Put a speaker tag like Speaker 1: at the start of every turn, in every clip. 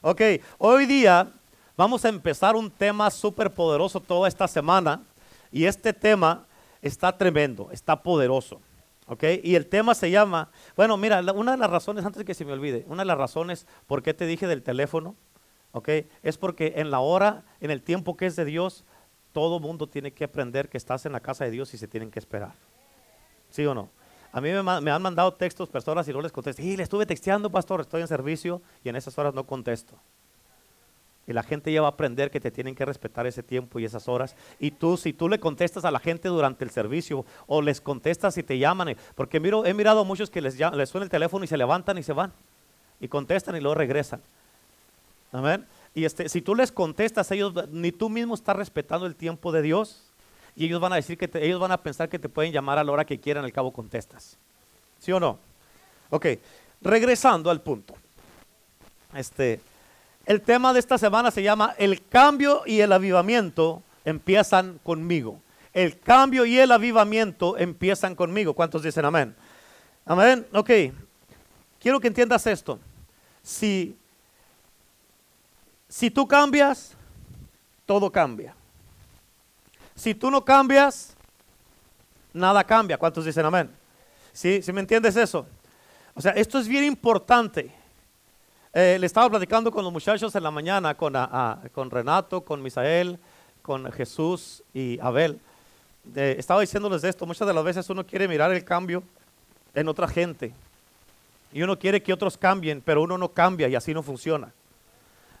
Speaker 1: Ok, hoy día vamos a empezar un tema súper poderoso toda esta semana. Y este tema está tremendo, está poderoso. ¿Ok? Y el tema se llama, bueno, mira, una de las razones, antes que se me olvide, una de las razones por qué te dije del teléfono, ¿ok? Es porque en la hora, en el tiempo que es de Dios, todo mundo tiene que aprender que estás en la casa de Dios y se tienen que esperar. ¿Sí o no? A mí me, han mandado textos personas y no les contesto. Y le estuve texteando, pastor, estoy en servicio y en esas horas no contesto. Y la gente ya va a aprender que te tienen que respetar ese tiempo y esas horas. Y tú, si tú le contestas a la gente durante el servicio o les contestas y te llaman, porque miro, he mirado a muchos que les, les suena el teléfono y se levantan y se van. Y contestan y luego regresan. Amén. Y este, si tú les contestas, ellos ni tú mismo estás respetando el tiempo de Dios. Y ellos van a decir que ellos van a pensar que te pueden llamar a la hora que quieran, al cabo contestas. ¿Sí o no? Ok, regresando al punto. Este, el tema de esta semana se llama El cambio y el avivamiento empiezan conmigo. El cambio y el avivamiento empiezan conmigo. ¿Cuántos dicen amén? Amén. Ok. Quiero que entiendas esto. Si, si tú cambias, todo cambia. Si tú no cambias, nada cambia. ¿Cuántos dicen amén? ¿Sí? ¿Sí me entiendes eso? O sea, esto es bien importante. Eh, le estaba platicando con los muchachos en la mañana, con, con Renato, con Misael, con Jesús y Abel. estaba diciéndoles esto, muchas de las veces uno quiere mirar el cambio en otra gente. Y uno quiere que otros cambien, pero uno no cambia y así no funciona.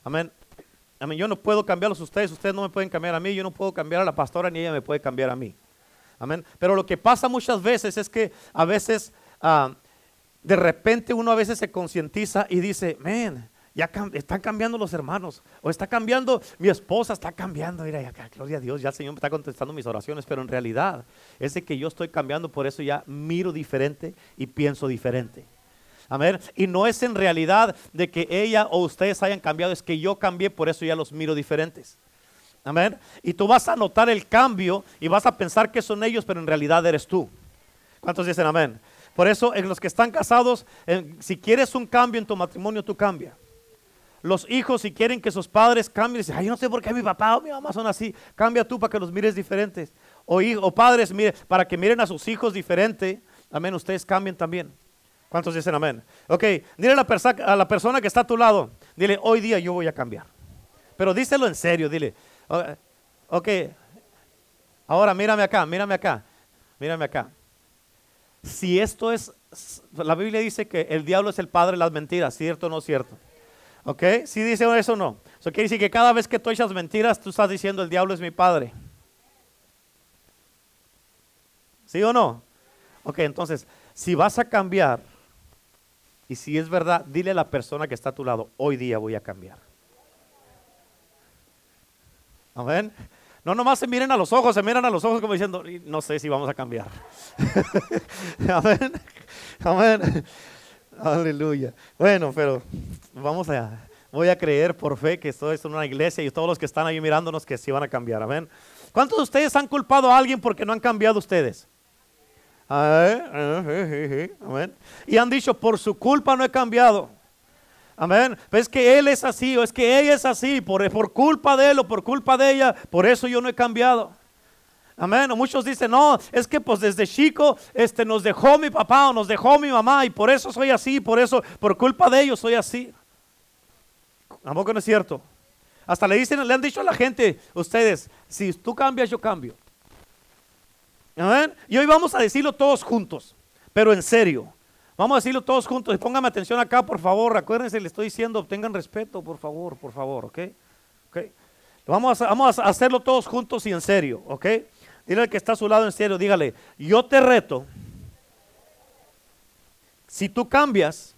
Speaker 1: Amén. Amén. Yo no puedo cambiarlos a ustedes, ustedes no me pueden cambiar a mí, yo no puedo cambiar a la pastora ni ella me puede cambiar a mí. Amén. Pero lo que pasa muchas veces es que a veces ah, de repente uno a veces se concientiza y dice, men, ya están cambiando los hermanos, o está cambiando mi esposa, está cambiando, mira, ya, gloria a Dios, ya el Señor me está contestando mis oraciones, pero en realidad es de que yo estoy cambiando, por eso ya miro diferente y pienso diferente. Amén. Y no es en realidad de que ella o ustedes hayan cambiado, es que yo cambié, por eso ya los miro diferentes. Amén. Y tú vas a notar el cambio y vas a pensar que son ellos, pero en realidad eres tú. ¿Cuántos dicen amén? Por eso, en los que están casados, si quieres un cambio en tu matrimonio, tú cambia. Los hijos, si quieren que sus padres cambien, dicen, ay, yo no sé por qué mi papá o mi mamá son así, cambia tú para que los mires diferentes. O, o padres, mire, para que miren a sus hijos diferente, amén, ustedes cambien también. ¿Cuántos dicen amén? Ok, dile a la, a la persona que está a tu lado, dile, hoy día yo voy a cambiar. Pero díselo en serio, dile, ok, ahora mírame acá, mírame acá, mírame acá si esto es, la Biblia dice que el diablo es el padre de las mentiras, ¿cierto o no cierto? ¿Ok? Si dice eso o no. Eso quiere decir que cada vez que tú echas mentiras, tú estás diciendo el diablo es mi padre. ¿Sí o no? Ok, entonces, si vas a cambiar, y si es verdad, dile a la persona que está a tu lado, hoy día voy a cambiar. Amén. No nomás se miren a los ojos, se miran a los ojos como diciendo, no sé si vamos a cambiar. Amén. Amén. Aleluya. Bueno, pero vamos a, voy a creer por fe que esto es una iglesia y todos los que están ahí mirándonos que sí van a cambiar. Amén. ¿Cuántos de ustedes han culpado a alguien porque no han cambiado ustedes? Amén. Y han dicho, por su culpa no he cambiado. Amén. Pues es que él es así o es que ella es así por, por culpa de él o por culpa de ella. Por eso yo no he cambiado. Amén. O muchos dicen, no, es que pues desde chico este, nos dejó mi papá o nos dejó mi mamá y por eso soy así, por eso, por culpa de ellos soy así. Tampoco no es cierto. Hasta le dicen, le han dicho a la gente, ustedes, si tú cambias, yo cambio. Y hoy vamos a decirlo todos juntos, pero en serio. Vamos a decirlo todos juntos y póngame atención acá, por favor. Acuérdense, le estoy diciendo, tengan respeto, por favor, por favor, ¿ok? okay. Vamos, a, vamos a hacerlo todos juntos y en serio, ¿ok? Dile al que está a su lado en serio, dígale, yo te reto. Si tú cambias,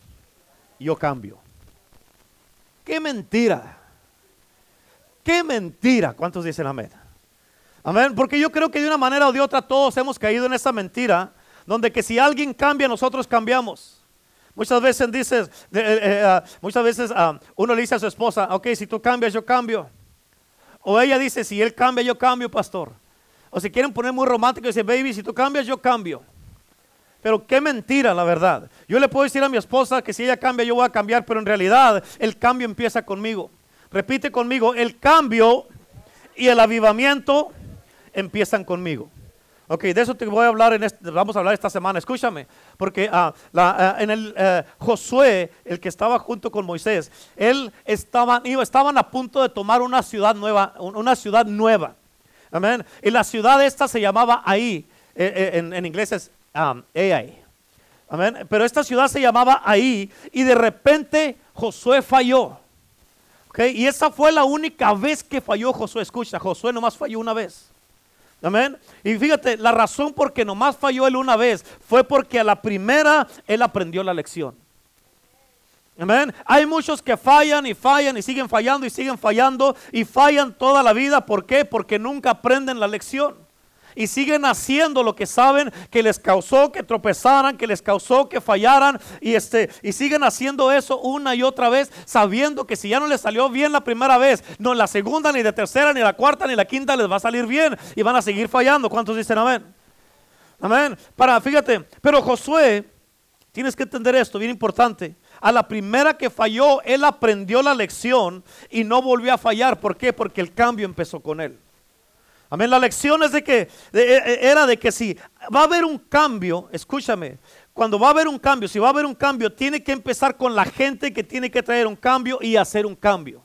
Speaker 1: yo cambio. Qué mentira. Qué mentira. ¿Cuántos dicen amén? Amén. Porque yo creo que de una manera o de otra todos hemos caído en esa mentira donde que si alguien cambia, nosotros cambiamos. Muchas veces dices, eh, eh, ah, muchas veces ah, uno le dice a su esposa, ok, si tú cambias, yo cambio. O ella dice, si él cambia, yo cambio, pastor. O si quieren poner muy romántico, dice, baby, si tú cambias, yo cambio. Pero qué mentira, la verdad. Yo le puedo decir a mi esposa que si ella cambia, yo voy a cambiar, pero en realidad el cambio empieza conmigo. Repite conmigo, el cambio y el avivamiento empiezan conmigo. Ok, de eso te voy a hablar en este, vamos a hablar esta semana. Escúchame, porque ah, ah, en el eh, Josué, el que estaba junto con Moisés, él estaban, estaban a punto de tomar una ciudad nueva, una ciudad nueva. Amén. Y la ciudad esta se llamaba ahí, eh, eh, en, inglés es um, Ai. Amén. Pero esta ciudad se llamaba ahí y de repente Josué falló. Okay, y esa fue la única vez que falló Josué. Escucha, Josué nomás falló una vez. Amén. Y fíjate, la razón por que nomás falló él una vez fue porque a la primera él aprendió la lección. Amén. Hay muchos que fallan y fallan y siguen fallando y siguen fallando y fallan toda la vida. ¿Por qué? Porque nunca aprenden la lección y siguen haciendo lo que saben que les causó que tropezaran, que les causó que fallaran y este y siguen haciendo eso una y otra vez sabiendo que si ya no les salió bien la primera vez, no la segunda ni la tercera ni la cuarta ni la quinta les va a salir bien y van a seguir fallando. ¿Cuántos dicen amén? Amén. Para fíjate, pero Josué tienes que entender esto, bien importante. A la primera que falló, él aprendió la lección y no volvió a fallar. ¿Por qué? Porque el cambio empezó con él. Amén. La lección es de que e, e, era de que si va a haber un cambio, escúchame, cuando va a haber un cambio, si va a haber un cambio, tiene que empezar con la gente que tiene que traer un cambio y hacer un cambio.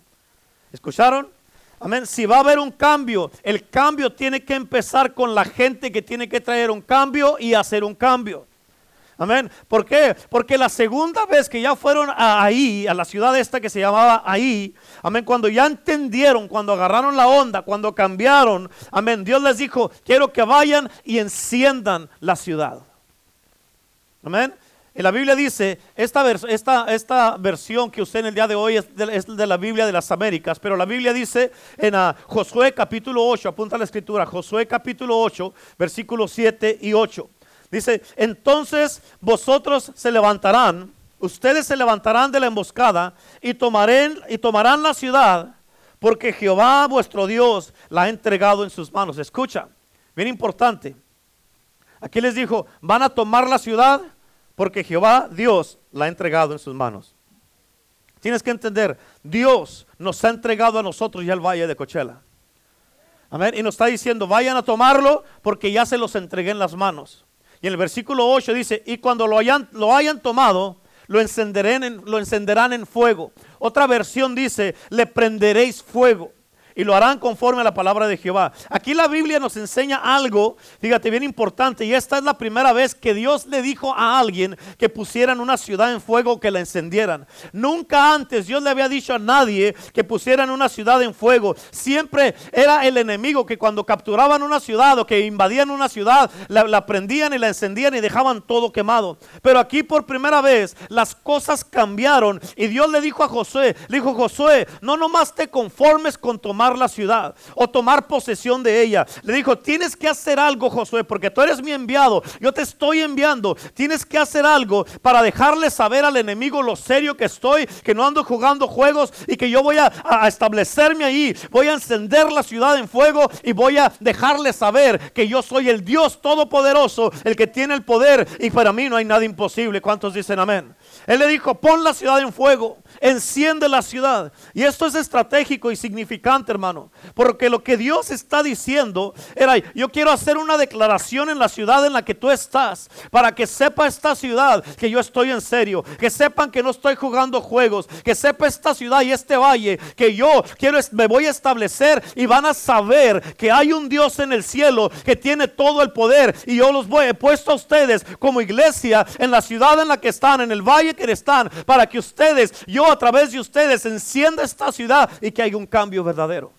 Speaker 1: ¿Escucharon? Amén. Si va a haber un cambio, el cambio tiene que empezar con la gente que tiene que traer un cambio y hacer un cambio. Amén. ¿Por qué? Porque la segunda vez que ya fueron ahí, a la ciudad esta que se llamaba ahí, amén, cuando ya entendieron, cuando agarraron la onda, cuando cambiaron, amén, Dios les dijo, quiero que vayan y enciendan la ciudad. Amén. Y la Biblia dice, esta, esta, esta, versión que usted en el día de hoy es de, la Biblia de las Américas, pero la Biblia dice en uh, Josué capítulo 8, apunta la escritura, Josué capítulo 8, versículos 7 y 8. Dice, entonces vosotros se levantarán, ustedes se levantarán de la emboscada y, tomarán, y tomarán la ciudad, porque Jehová vuestro Dios la ha entregado en sus manos. Escucha, bien importante. Aquí les dijo, van a tomar la ciudad porque Jehová Dios la ha entregado en sus manos. Tienes que entender, Dios nos ha entregado a nosotros ya el valle de Cochela. Amén. Y nos está diciendo, vayan a tomarlo porque ya se los entregué en las manos. Y en el versículo 8 dice, y cuando lo hayan, lo hayan tomado, lo encenderán, lo encenderán en fuego. Otra versión dice, le prenderéis fuego y lo harán conforme a la palabra de Jehová. Aquí la Biblia nos enseña algo, fíjate, bien importante, y esta es la primera vez que Dios le dijo a alguien que pusieran una ciudad en fuego, que la encendieran. Nunca antes Dios le había dicho a nadie que pusieran una ciudad en fuego. Siempre era el enemigo que cuando capturaban una ciudad o que invadían una ciudad, la, la prendían y la encendían y dejaban todo quemado. Pero aquí por primera vez las cosas cambiaron y Dios le dijo a Josué, le dijo Josué, no nomás te conformes con tomar la ciudad o tomar posesión de ella. Le dijo, tienes que hacer algo, Josué, porque tú eres mi enviado. Yo te estoy enviando. Tienes que hacer algo para dejarle saber al enemigo lo serio que estoy, que no ando jugando juegos y que yo voy a, a establecerme ahí. Voy a encender la ciudad en fuego y voy a dejarle saber que yo soy el Dios todopoderoso, el que tiene el poder y para mí no hay nada imposible. ¿Cuántos dicen amén? Él le dijo, pon la ciudad en fuego, enciende la ciudad. Y esto es estratégico y significante, hermano. Porque lo que Dios está diciendo era, yo quiero hacer una declaración en la ciudad en la que tú estás, para que sepa esta ciudad que yo estoy en serio, que sepan que no estoy jugando juegos, que sepa esta ciudad y este valle que yo quiero, me voy a establecer y van a saber que hay un Dios en el cielo que tiene todo el poder y yo los voy, he puesto a ustedes como iglesia en la ciudad en la que están, en el valle que están, para que ustedes, yo a través de ustedes, encienda esta ciudad y que haya un cambio verdadero.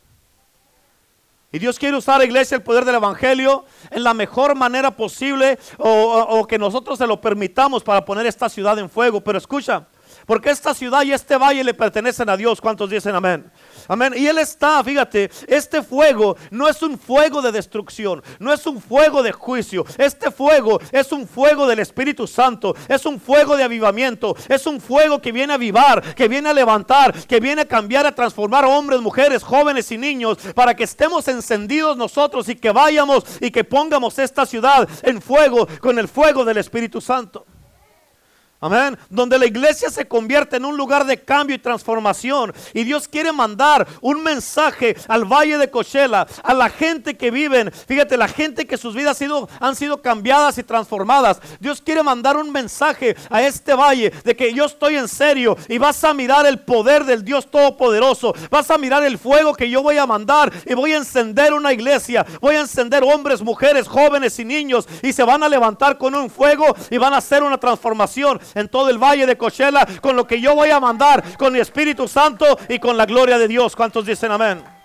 Speaker 1: Y Dios quiere usar, iglesia, el poder del Evangelio en la mejor manera posible o, que nosotros se lo permitamos para poner esta ciudad en fuego. Pero escucha, Porque esta ciudad y este valle le pertenecen a Dios. ¿Cuántos dicen amén? Amén. Y Él está, fíjate, este fuego no es un fuego de destrucción, no es un fuego de juicio. Este fuego es un fuego del Espíritu Santo, es un fuego de avivamiento, es un fuego que viene a avivar, que viene a levantar, que viene a cambiar, a transformar hombres, mujeres, jóvenes y niños, para que estemos encendidos nosotros y que vayamos y que pongamos esta ciudad en fuego con el fuego del Espíritu Santo. Amén. Donde la iglesia se convierte en un lugar de cambio y transformación. Y Dios quiere mandar un mensaje al valle de Cochela, a la gente que viven. Fíjate, la gente que sus vidas han sido cambiadas y transformadas. Dios quiere mandar un mensaje a este valle de que yo estoy en serio y vas a mirar el poder del Dios Todopoderoso. Vas a mirar el fuego que yo voy a mandar y voy a encender una iglesia. Voy a encender hombres, mujeres, jóvenes y niños y se van a levantar con un fuego y van a hacer una transformación en todo el valle de Cochela con lo que yo voy a mandar, con mi Espíritu Santo y con la gloria de Dios. ¿Cuántos dicen amén?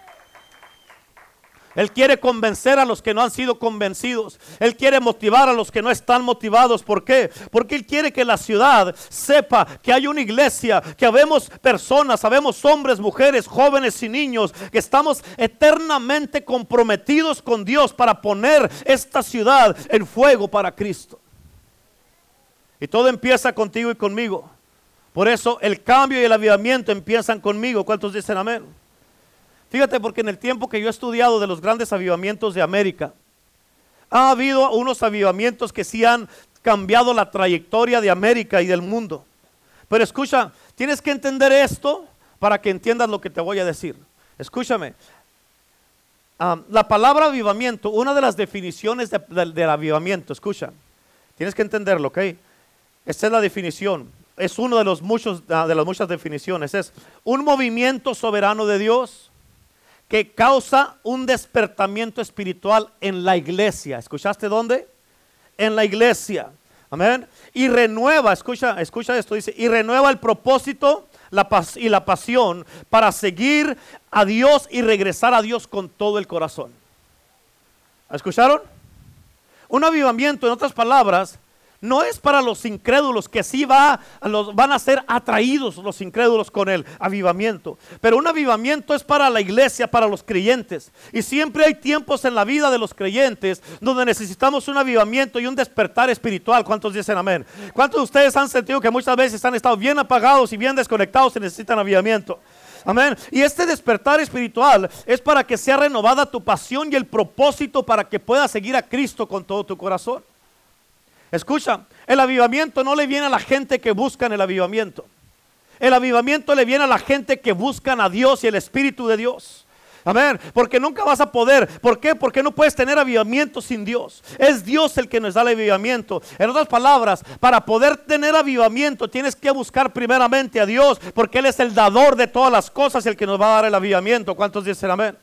Speaker 1: Él quiere convencer a los que no han sido convencidos. Él quiere motivar a los que no están motivados. ¿Por qué? Porque Él quiere que la ciudad sepa que hay una iglesia, que habemos personas, habemos hombres, mujeres, jóvenes y niños, que estamos eternamente comprometidos con Dios para poner esta ciudad en fuego para Cristo. Y todo empieza contigo y conmigo. Por eso el cambio y el avivamiento empiezan conmigo. ¿Cuántos dicen amén? Fíjate, porque en el tiempo que yo he estudiado de los grandes avivamientos de América, ha habido unos avivamientos que sí han cambiado la trayectoria de América y del mundo. Pero escucha, tienes que entender esto para que entiendas lo que te voy a decir. Escúchame. Ah, la palabra avivamiento, una de las definiciones del avivamiento, escucha, tienes que entenderlo, ¿ok? Esta es la definición. Es una de, los muchos, ah, de las muchas definiciones. Es un movimiento soberano de Dios que causa un despertamiento espiritual en la iglesia. ¿Escuchaste dónde? En la iglesia. Amén. Y renueva, escucha, escucha esto, dice, y renueva el propósito la y la pasión para seguir a Dios y regresar a Dios con todo el corazón. ¿Escucharon? Un avivamiento, en otras palabras, no es para los incrédulos que sí va, los, van a ser atraídos los incrédulos con el avivamiento. Pero un avivamiento es para la iglesia, para los creyentes. Y siempre hay tiempos en la vida de los creyentes donde necesitamos un avivamiento y un despertar espiritual. ¿Cuántos dicen amén? ¿Cuántos de ustedes han sentido que muchas veces han estado bien apagados y bien desconectados y necesitan avivamiento? Amén. Y este despertar espiritual es para que sea renovada tu pasión y el propósito para que puedas seguir a Cristo con todo tu corazón. Escucha, el avivamiento no le viene a la gente que buscan el avivamiento. El avivamiento le viene a la gente que buscan a Dios y el Espíritu de Dios. Amén. Porque nunca vas a poder. ¿Por qué? Porque no puedes tener avivamiento sin Dios. Es Dios el que nos da el avivamiento. En otras palabras, para poder tener avivamiento tienes que buscar primeramente a Dios. Porque Él es el dador de todas las cosas y el que nos va a dar el avivamiento. ¿Cuántos dicen amén?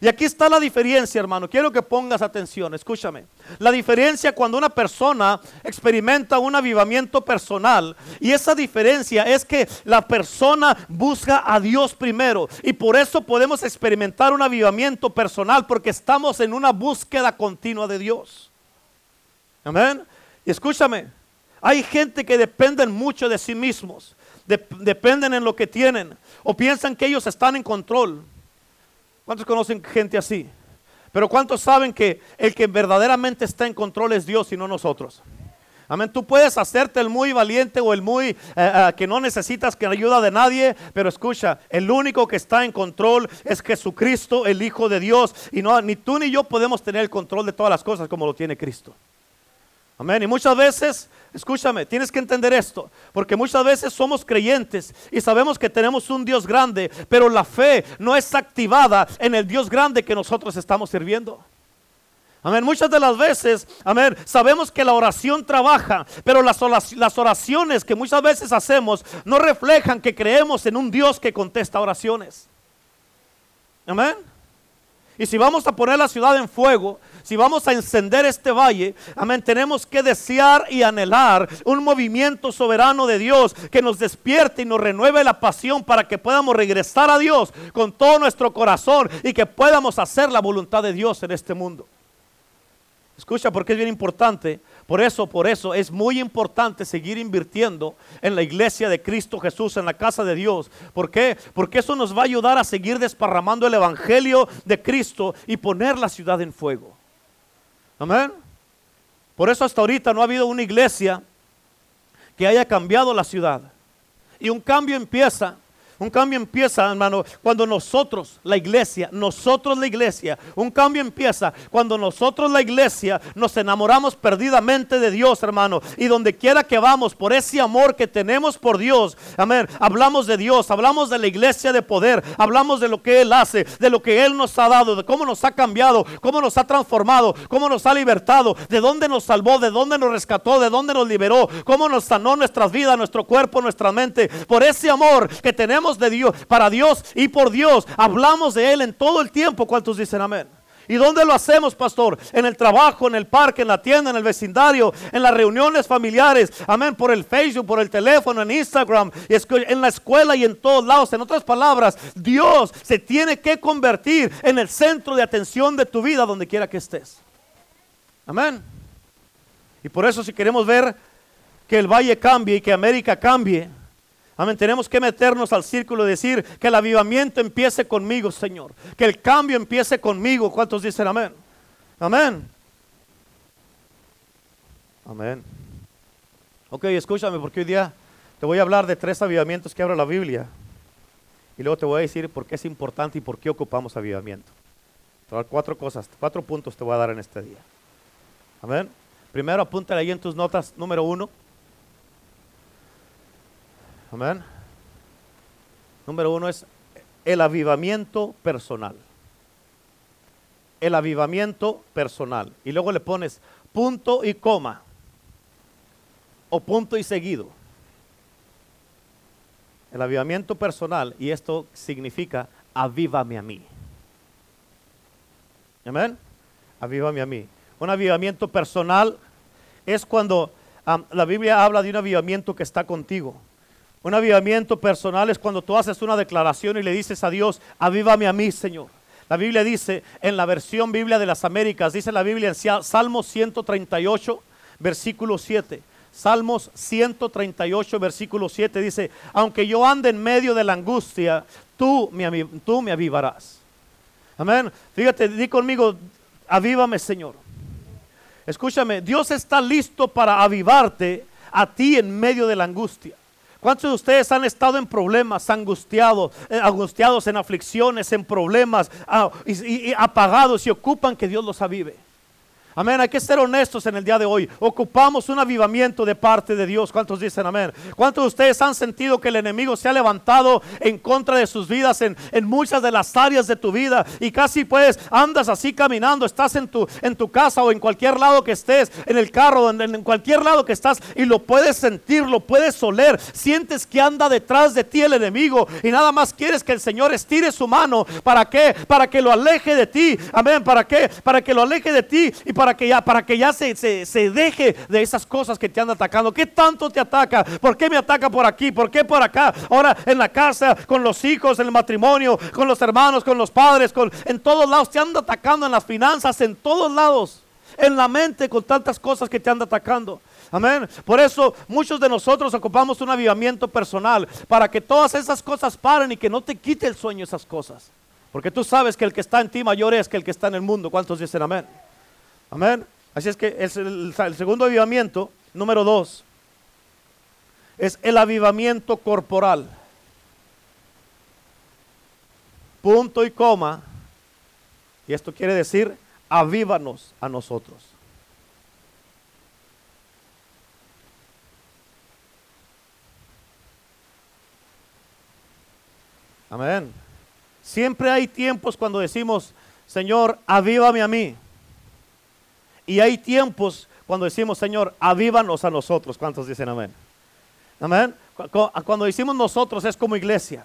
Speaker 1: Y aquí está la diferencia, hermano. Quiero que pongas atención, escúchame. La diferencia cuando una persona experimenta un avivamiento personal. Y esa diferencia es que la persona busca a Dios primero. Y por eso podemos experimentar un avivamiento personal porque estamos en una búsqueda continua de Dios. Amén. Y escúchame, hay gente que dependen mucho de sí mismos. dependen en lo que tienen. O piensan que ellos están en control. ¿Cuántos conocen gente así? Pero ¿cuántos saben que el que verdaderamente está en control es Dios y no nosotros? Amén. Tú puedes hacerte el muy valiente o el muy eh, eh, que no necesitas que ayuda de nadie, pero escucha, el único que está en control es Jesucristo, el Hijo de Dios, y no ni tú ni yo podemos tener el control de todas las cosas como lo tiene Cristo. Amén. Y muchas veces Escúchame, tienes que entender esto, porque muchas veces somos creyentes y sabemos que tenemos un Dios grande, pero la fe no es activada en el Dios grande que nosotros estamos sirviendo. Amén. Muchas de las veces, amén, sabemos que la oración trabaja, pero las, oraciones que muchas veces hacemos no reflejan que creemos en un Dios que contesta oraciones. Amén. Y si vamos a poner la ciudad en fuego, si vamos a encender este valle, amén, tenemos que desear y anhelar un movimiento soberano de Dios que nos despierte y nos renueve la pasión para que podamos regresar a Dios con todo nuestro corazón y que podamos hacer la voluntad de Dios en este mundo. Escucha porque es bien importante, Por eso, por eso es muy importante seguir invirtiendo en la iglesia de Cristo Jesús, en la casa de Dios. ¿Por qué? Porque eso nos va a ayudar a seguir desparramando el evangelio de Cristo y poner la ciudad en fuego. Amén. Por eso hasta ahorita no ha habido una iglesia que haya cambiado la ciudad. Y un cambio empieza un cambio empieza, hermano, cuando nosotros, la iglesia, nosotros la iglesia, un cambio empieza cuando nosotros la iglesia nos enamoramos perdidamente de Dios, hermano. Y donde quiera que vamos, por ese amor que tenemos por Dios, amén, hablamos de Dios, hablamos de la iglesia de poder, hablamos de lo que Él hace, de lo que Él nos ha dado, de cómo nos ha cambiado, cómo nos ha transformado, cómo nos ha libertado, de dónde nos salvó, de dónde nos rescató, de dónde nos liberó, cómo nos sanó nuestras vidas, nuestro cuerpo, nuestra mente. Por ese amor que tenemos de Dios, para Dios y por Dios. Hablamos de Él en todo el tiempo. ¿Cuántos dicen amén? ¿Y dónde lo hacemos, pastor? En el trabajo, en el parque, en la tienda, en el vecindario, en las reuniones familiares. Amén. Por el Facebook, por el teléfono, en Instagram, en la escuela y en todos lados. En otras palabras, Dios se tiene que convertir en el centro de atención de tu vida donde quiera que estés. Amén. Y por eso si queremos ver que el valle cambie y que América cambie, Amén. Tenemos que meternos al círculo y decir que el avivamiento empiece conmigo, Señor. Que el cambio empiece conmigo. ¿Cuántos dicen amén? Amén. Amén. Ok, escúchame porque hoy día te voy a hablar de tres avivamientos que abre la Biblia. Y luego te voy a decir por qué es importante y por qué ocupamos avivamiento. Te cuatro cosas, cuatro puntos te voy a dar en este día. Amén. Primero apúntale ahí en tus notas, número uno. Amén. Número uno es el avivamiento personal. El avivamiento personal. Y luego le pones punto y coma. O punto y seguido. El avivamiento personal. Y esto significa avívame a mí. Amén. Avívame a mí. Un avivamiento personal es cuando la Biblia habla de un avivamiento que está contigo. Un avivamiento personal es cuando tú haces una declaración y le dices a Dios, avívame a mí, Señor. La Biblia dice, en la versión Biblia de las Américas, dice la Biblia en Salmos 138, versículo 7. Salmos 138, versículo 7 dice, aunque yo ande en medio de la angustia, tú me, tú me avivarás. Amén. Fíjate, di conmigo, avívame Señor. Escúchame, Dios está listo para avivarte a ti en medio de la angustia. ¿Cuántos de ustedes han estado en problemas, angustiados, eh, angustiados en aflicciones, en problemas ah, y, y apagados y ocupan que Dios los avive? Amén. Hay que ser honestos en el día de hoy. Ocupamos un avivamiento de parte de Dios. ¿Cuántos dicen amén? ¿Cuántos de ustedes han sentido que el enemigo se ha levantado en contra de sus vidas en, muchas de las áreas de tu vida? Y casi pues andas así caminando, estás en tu, en tu casa o en cualquier lado que estés, en el carro, en, en cualquier lado que estás y lo puedes sentir, lo puedes oler. Sientes que anda detrás de ti el enemigo y nada más quieres que el Señor estire su mano. ¿Para qué? Para que lo aleje de ti. Amén. ¿Para qué? Para que lo aleje de ti y para para que ya, para que ya se, se, deje de esas cosas que te andan atacando. ¿Qué tanto te ataca? ¿Por qué me ataca por aquí? ¿Por qué por acá? Ahora en la casa, con los hijos, en el matrimonio, con los hermanos, con los padres, con, en todos lados. Te anda atacando en las finanzas, en todos lados. En la mente, con tantas cosas que te anda atacando. Amén. Por eso muchos de nosotros ocupamos un avivamiento personal para que todas esas cosas paren y que no te quite el sueño esas cosas. Porque tú sabes que el que está en ti mayor es que el que está en el mundo. ¿Cuántos dicen amén? Amén. Así es que el, el segundo avivamiento, número dos, es el avivamiento corporal. Punto y coma. Y esto quiere decir, avívanos a nosotros. Amén. Siempre hay tiempos cuando decimos, Señor, avívame a mí. Y hay tiempos cuando decimos, Señor, avívanos a nosotros. ¿Cuántos dicen amén? Amén. Cuando decimos nosotros es como iglesia.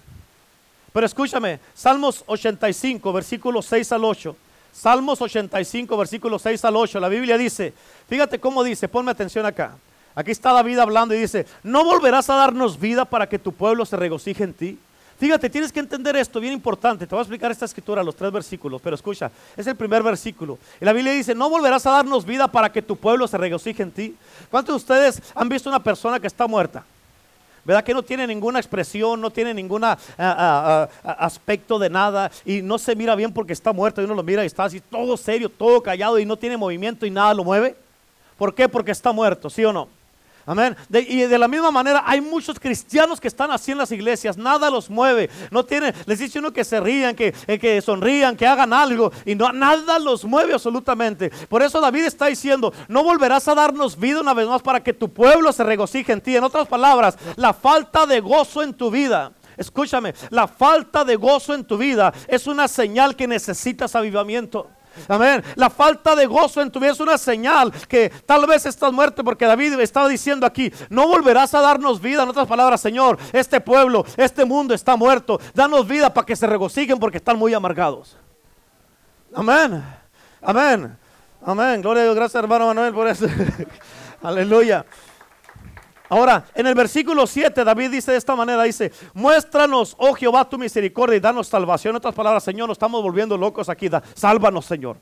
Speaker 1: Pero escúchame, Salmos 85, versículos 6 al 8. Salmos 85, versículos 6 al 8. La Biblia dice, fíjate cómo dice, ponme atención acá. Aquí está David hablando y dice, ¿no volverás a darnos vida para que tu pueblo se regocije en ti? Fíjate, tienes que entender esto, bien importante. Te voy a explicar esta escritura, los tres versículos, pero escucha, es el primer versículo. Y la Biblia dice, no volverás a darnos vida para que tu pueblo se regocije en ti. ¿Cuántos de ustedes han visto una persona que está muerta? ¿Verdad que no tiene ninguna expresión, no tiene ningún aspecto de nada y no se mira bien porque está muerto y uno lo mira y está así todo serio, todo callado y no tiene movimiento y nada lo mueve? ¿Por qué? Porque está muerto, ¿sí o no? Amén. y de la misma manera hay muchos cristianos que están así en las iglesias, nada los mueve. No tienen, les dice uno que se rían, que, eh, que sonrían, que hagan algo y no, nada los mueve absolutamente. Por eso David está diciendo, no volverás a darnos vida una vez más para que tu pueblo se regocije en ti. En otras palabras, la falta de gozo en tu vida. Escúchame, la falta de gozo en tu vida es una señal que necesitas avivamiento. Amén. La falta de gozo en tu vida es una señal que tal vez estás muerto porque David estaba diciendo aquí, no volverás a darnos vida. En otras palabras, Señor, este pueblo, este mundo está muerto. Danos vida para que se regocijen porque están muy amargados. Amén. Amén. Amén. Gloria a Dios. Gracias, hermano Manuel, por eso. Aleluya. Ahora, en el versículo 7, David dice de esta manera, dice, muéstranos, oh Jehová, tu misericordia y danos salvación. En otras palabras, Señor, nos estamos volviendo locos aquí. sálvanos, Señor.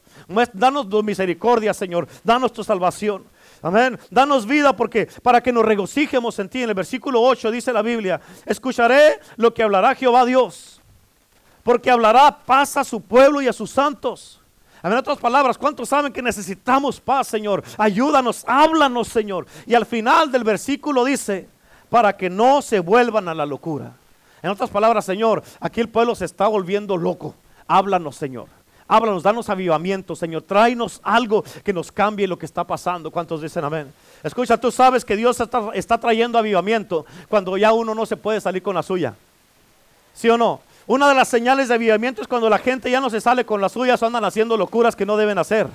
Speaker 1: Danos tu misericordia, Señor. Danos tu salvación. Amén. Danos vida porque para que nos regocijemos en ti. En el versículo 8 dice la Biblia, escucharé lo que hablará Jehová Dios, porque hablará paz a su pueblo y a sus santos en otras palabras, ¿cuántos saben que necesitamos paz, Señor? Ayúdanos, háblanos, Señor. Y al final del versículo dice, para que no se vuelvan a la locura. En otras palabras, Señor, aquí el pueblo se está volviendo loco. Háblanos, Señor. Háblanos, danos avivamiento, Señor. Tráenos algo que nos cambie lo que está pasando. ¿Cuántos dicen amén? Escucha, tú sabes que Dios está, está trayendo avivamiento cuando ya uno no se puede salir con la suya. ¿Sí o no? Una de las señales de avivamiento es cuando la gente ya no se sale con las suyas o andan haciendo locuras que no deben hacer.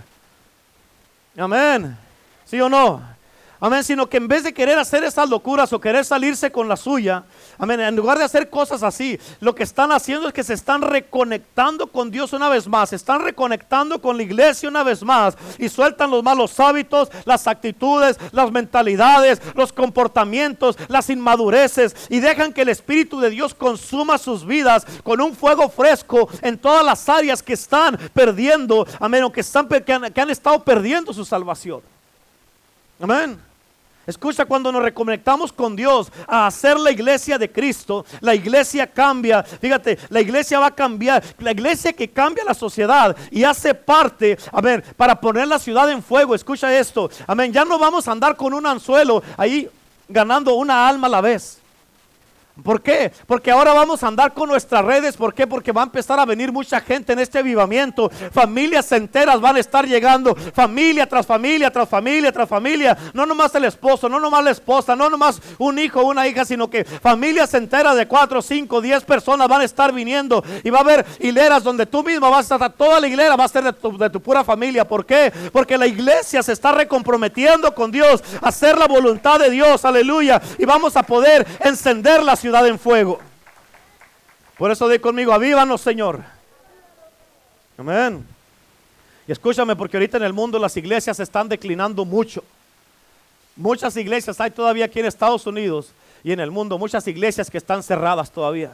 Speaker 1: Amén. ¿Sí o no? Amén, sino que en vez de querer hacer esas locuras o querer salirse con la suya, amén, en lugar de hacer cosas así, lo que están haciendo es que se están reconectando con Dios una vez más, se están reconectando con la iglesia una vez más y sueltan los malos hábitos, las actitudes, las mentalidades, los comportamientos, las inmadureces y dejan que el Espíritu de Dios consuma sus vidas con un fuego fresco en todas las áreas que están perdiendo, amén, o que, están, que han estado perdiendo su salvación. Amén. Escucha, cuando nos reconectamos con Dios a hacer la iglesia de Cristo, la iglesia cambia. Fíjate, la iglesia va a cambiar. La iglesia que cambia la sociedad y hace parte, a ver, para poner la ciudad en fuego. Escucha esto. Amén. Ya no vamos a andar con un anzuelo ahí ganando una alma a la vez. ¿Por qué? Porque ahora vamos a andar con nuestras redes. ¿Por qué? Porque va a empezar a venir mucha gente en este avivamiento. Familias enteras van a estar llegando. Familia tras familia, tras familia, tras familia. No nomás el esposo, no nomás la esposa, no nomás un hijo una hija, sino que familias enteras de cuatro, cinco, diez personas van a estar viniendo. Y va a haber hileras donde tú mismo vas a estar, toda la hilera va a ser de tu, de tu pura familia. ¿Por qué? Porque la iglesia se está recomprometiendo con Dios, hacer la voluntad de Dios. Aleluya. Y vamos a poder encender la ciudad ciudad en fuego. Por eso di conmigo, avívanos, Señor. Amén. Y escúchame, porque ahorita en el mundo las iglesias están declinando mucho. Muchas iglesias hay todavía aquí en Estados Unidos y en el mundo, muchas iglesias que están cerradas todavía.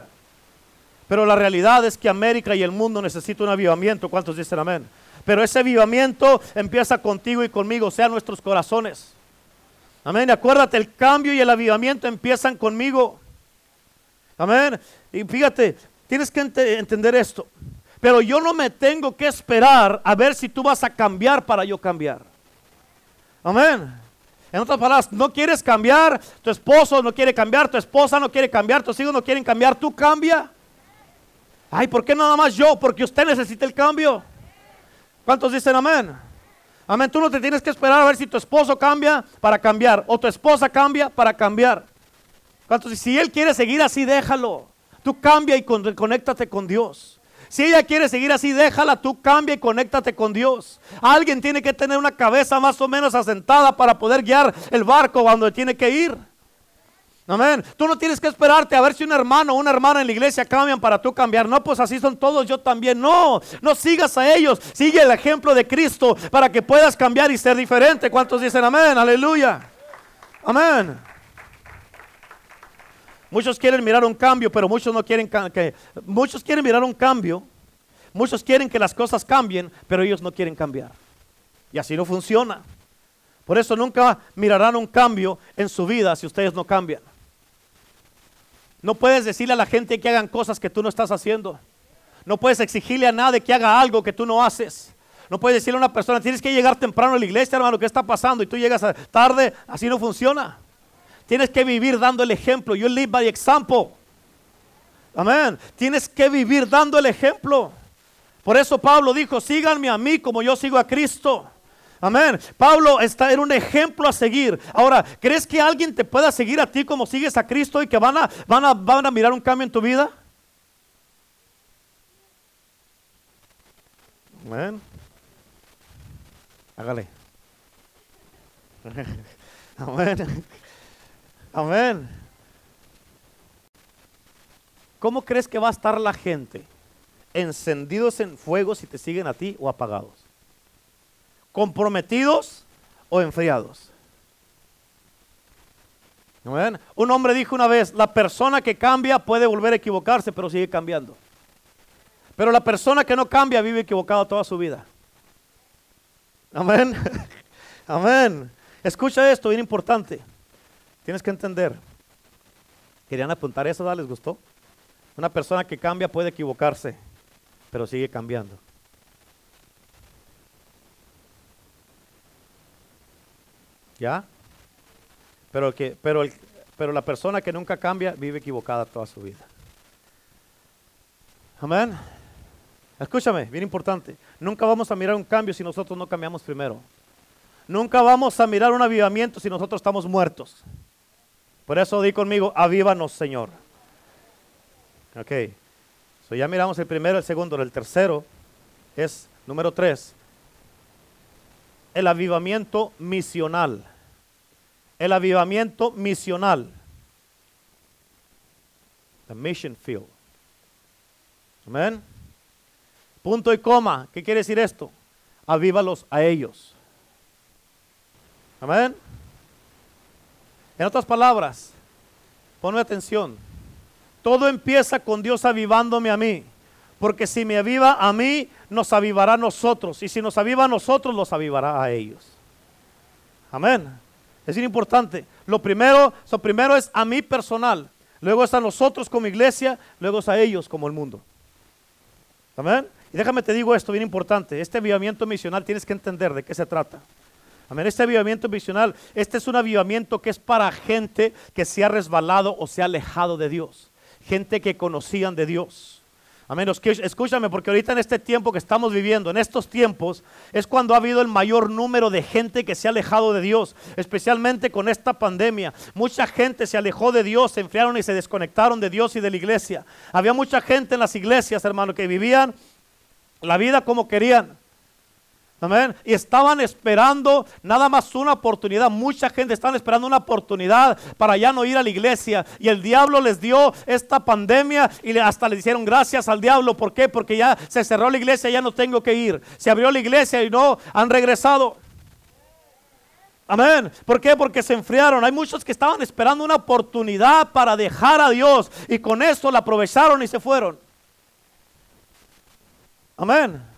Speaker 1: Pero la realidad es que América y el mundo necesitan un avivamiento. ¿Cuántos dicen amén? Pero ese avivamiento empieza contigo y conmigo, sea nuestros corazones. Amén. acuérdate, el cambio y el avivamiento empiezan conmigo. Amén. Y fíjate, tienes que entender esto. Pero yo no me tengo que esperar a ver si tú vas a cambiar para yo cambiar. Amén. En otras palabras, no quieres cambiar, tu esposo no quiere cambiar, tu esposa no quiere cambiar, tus hijos no quieren cambiar, tú cambia. Ay, ¿por qué nada más yo? Porque usted necesita el cambio. ¿Cuántos dicen amén? Amén, tú no te tienes que esperar a ver si tu esposo cambia para cambiar o tu esposa cambia para cambiar. Si él quiere seguir así, déjalo. Tú cambia y conéctate con Dios. Si ella quiere seguir así, déjala, tú cambia y conéctate con Dios. Alguien tiene que tener una cabeza más o menos asentada para poder guiar el barco donde tiene que ir. Amén. Tú no tienes que esperarte a ver si un hermano o una hermana en la iglesia cambian para tú cambiar. No, pues así son todos, yo también. No, no sigas a ellos. Sigue el ejemplo de Cristo para que puedas cambiar y ser diferente. ¿Cuántos dicen amén? Aleluya. Amén. Muchos quieren mirar un cambio, pero muchos no quieren que muchos quieren mirar un cambio. Muchos quieren que las cosas cambien, pero ellos no quieren cambiar. Y así no funciona. Por eso nunca mirarán un cambio en su vida si ustedes no cambian. No puedes decirle a la gente que hagan cosas que tú no estás haciendo. No puedes exigirle a nadie que haga algo que tú no haces. No puedes decirle a una persona, tienes que llegar temprano a la iglesia, hermano, ¿qué está pasando? Y tú llegas tarde, así no funciona. Tienes que vivir dando el ejemplo. You live by example. Amén. Tienes que vivir dando el ejemplo. Por eso Pablo dijo, síganme a mí como yo sigo a Cristo. Amén. Pablo está en un ejemplo a seguir. Ahora, ¿crees que alguien te pueda seguir a ti como sigues a Cristo y que van a, van a, van a mirar un cambio en tu vida? Amén. Hágale. Amén. Amén. ¿Cómo crees que va a estar la gente? ¿Encendidos en fuego si te siguen a ti o apagados? comprometidos o enfriados. Un hombre dijo una vez, la persona que cambia puede volver a equivocarse, pero sigue cambiando. Pero la persona que no cambia vive equivocado toda su vida. Amén. Amén. Escucha esto, bien importante. Tienes que entender. ¿Querían apuntar eso? ¿Les gustó? Una persona que cambia puede equivocarse, pero sigue cambiando. ¿Ya? Pero, que, pero, el, pero la persona que nunca cambia vive equivocada toda su vida. Amén. Escúchame, bien importante. Nunca vamos a mirar un cambio si nosotros no cambiamos primero. Nunca vamos a mirar un avivamiento si nosotros estamos muertos. Por eso di conmigo, avívanos, Señor. Ok. So ya miramos el primero, el segundo, el tercero es número tres el avivamiento misional. El avivamiento misional. The mission field. Amén. Punto y coma. ¿Qué quiere decir esto? Avívalos a ellos. Amén. En otras palabras, ponme atención. Todo empieza con Dios avivándome a mí. Porque si me aviva a mí, nos avivará a nosotros. Y si nos aviva a nosotros, los avivará a ellos. Amén. Es importante. Lo primero, lo primero es a mí personal. Luego es a nosotros como iglesia. Luego es a ellos como el mundo. Amén. Y déjame te digo esto, bien importante. Este avivamiento misional tienes que entender de qué se trata. Amén. Este avivamiento misional, este es un avivamiento que es para gente que se ha resbalado o se ha alejado de Dios. Gente que conocían de Dios. Amén. Escúchame, porque ahorita en este tiempo que estamos viviendo, en estos tiempos, es cuando ha habido el mayor número de gente que se ha alejado de Dios, especialmente con esta pandemia. Mucha gente se alejó de Dios, se enfriaron y se desconectaron de Dios y de la iglesia. Había mucha gente en las iglesias, hermano, que vivían la vida como querían. Amén. Y estaban esperando nada más una oportunidad. Mucha gente estaba esperando una oportunidad para ya no ir a la iglesia. Y el diablo les dio esta pandemia y hasta le hicieron gracias al diablo. ¿Por qué? Porque ya se cerró la iglesia, ya no tengo que ir. Se abrió la iglesia y no han regresado. Amén. ¿Por qué? Porque se enfriaron. Hay muchos que estaban esperando una oportunidad para dejar a Dios y con eso la aprovecharon y se fueron. Amén.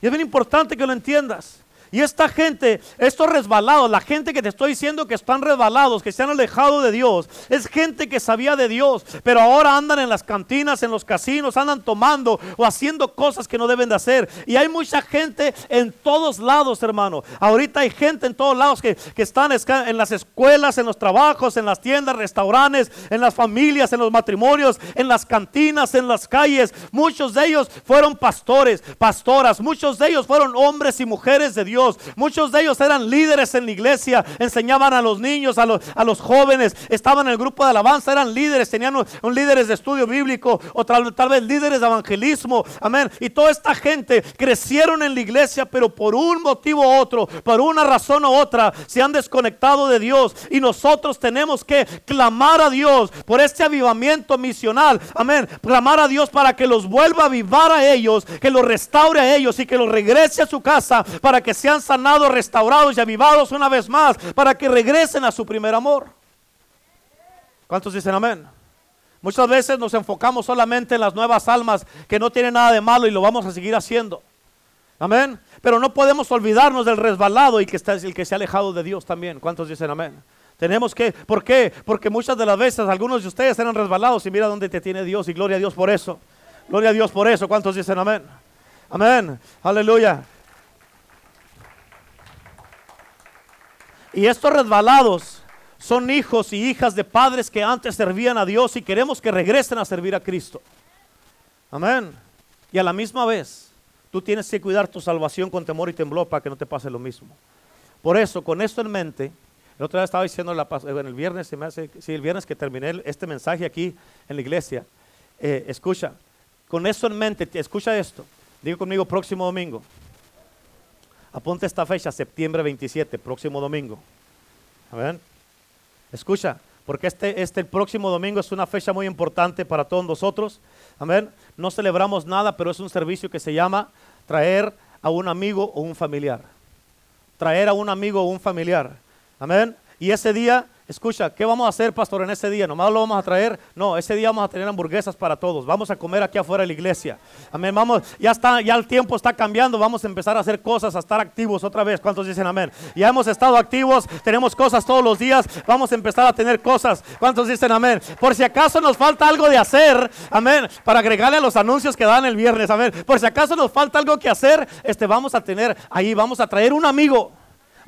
Speaker 1: Y es bien importante que lo entiendas. Y esta gente, estos resbalados, la gente que te estoy diciendo que están resbalados, que se han alejado de Dios, es gente que sabía de Dios, pero ahora andan en las cantinas, en los casinos, andan tomando o haciendo cosas que no deben de hacer. Y hay mucha gente en todos lados, hermano. Ahorita hay gente en todos lados que, que están en las escuelas, en los trabajos, en las tiendas, restaurantes, en las familias, en los matrimonios, en las cantinas, en las calles. Muchos de ellos fueron pastores, pastoras, muchos de ellos fueron hombres y mujeres de Dios Muchos de ellos eran líderes en la iglesia, enseñaban a los niños, a los, a los jóvenes, estaban en el grupo de alabanza, eran líderes, tenían un, líderes de estudio bíblico o tal, tal vez líderes de evangelismo. Amén. Y toda esta gente crecieron en la iglesia, pero por un motivo u otro, por una razón u otra, se han desconectado de Dios. Y nosotros tenemos que clamar a Dios por este avivamiento misional. Amén. Clamar a Dios para que los vuelva a avivar a ellos, que los restaure a ellos y que los regrese a su casa para que sea han sanado, restaurados y avivados una vez más para que regresen a su primer amor. ¿Cuántos dicen amén? Muchas veces nos enfocamos solamente en las nuevas almas que no tienen nada de malo y lo vamos a seguir haciendo. Amén. Pero no podemos olvidarnos del resbalado y que está el que se ha alejado de Dios también. ¿Cuántos dicen amén? Tenemos que, ¿por qué? Porque muchas de las veces algunos de ustedes eran resbalados y mira dónde te tiene Dios y gloria a Dios por eso. Gloria a Dios por eso. ¿Cuántos dicen amén? Amén. Aleluya. Y estos resbalados son hijos y hijas de padres que antes servían a Dios y queremos que regresen a servir a Cristo. Amén. Y a la misma vez, tú tienes que cuidar tu salvación con temor y temblor para que no te pase lo mismo. Por eso, con esto en mente, el otro día estaba diciendo en el viernes, sí, el viernes que terminé este mensaje aquí en la iglesia, eh, escucha, con esto en mente, escucha esto, digo conmigo próximo domingo. Apunte esta fecha, septiembre 27, próximo domingo. ver Escucha, porque este, este próximo domingo es una fecha muy importante para todos nosotros. Amén. No celebramos nada, pero es un servicio que se llama traer a un amigo o un familiar. Traer a un amigo o un familiar. Amén. Y ese día Escucha, ¿qué vamos a hacer, pastor, en ese día? ¿Nomás lo vamos a traer? No, ese día vamos a tener hamburguesas para todos. Vamos a comer aquí afuera de la iglesia. Amén. Vamos, ya está, ya el tiempo está cambiando. Vamos a empezar a hacer cosas, a estar activos otra vez. ¿Cuántos dicen amén? Ya hemos estado activos, tenemos cosas todos los días. Vamos a empezar a tener cosas. ¿Cuántos dicen amén? Por si acaso nos falta algo de hacer, amén, para agregarle a los anuncios que dan el viernes, amén. Por si acaso nos falta algo que hacer, este vamos a tener ahí, vamos a traer un amigo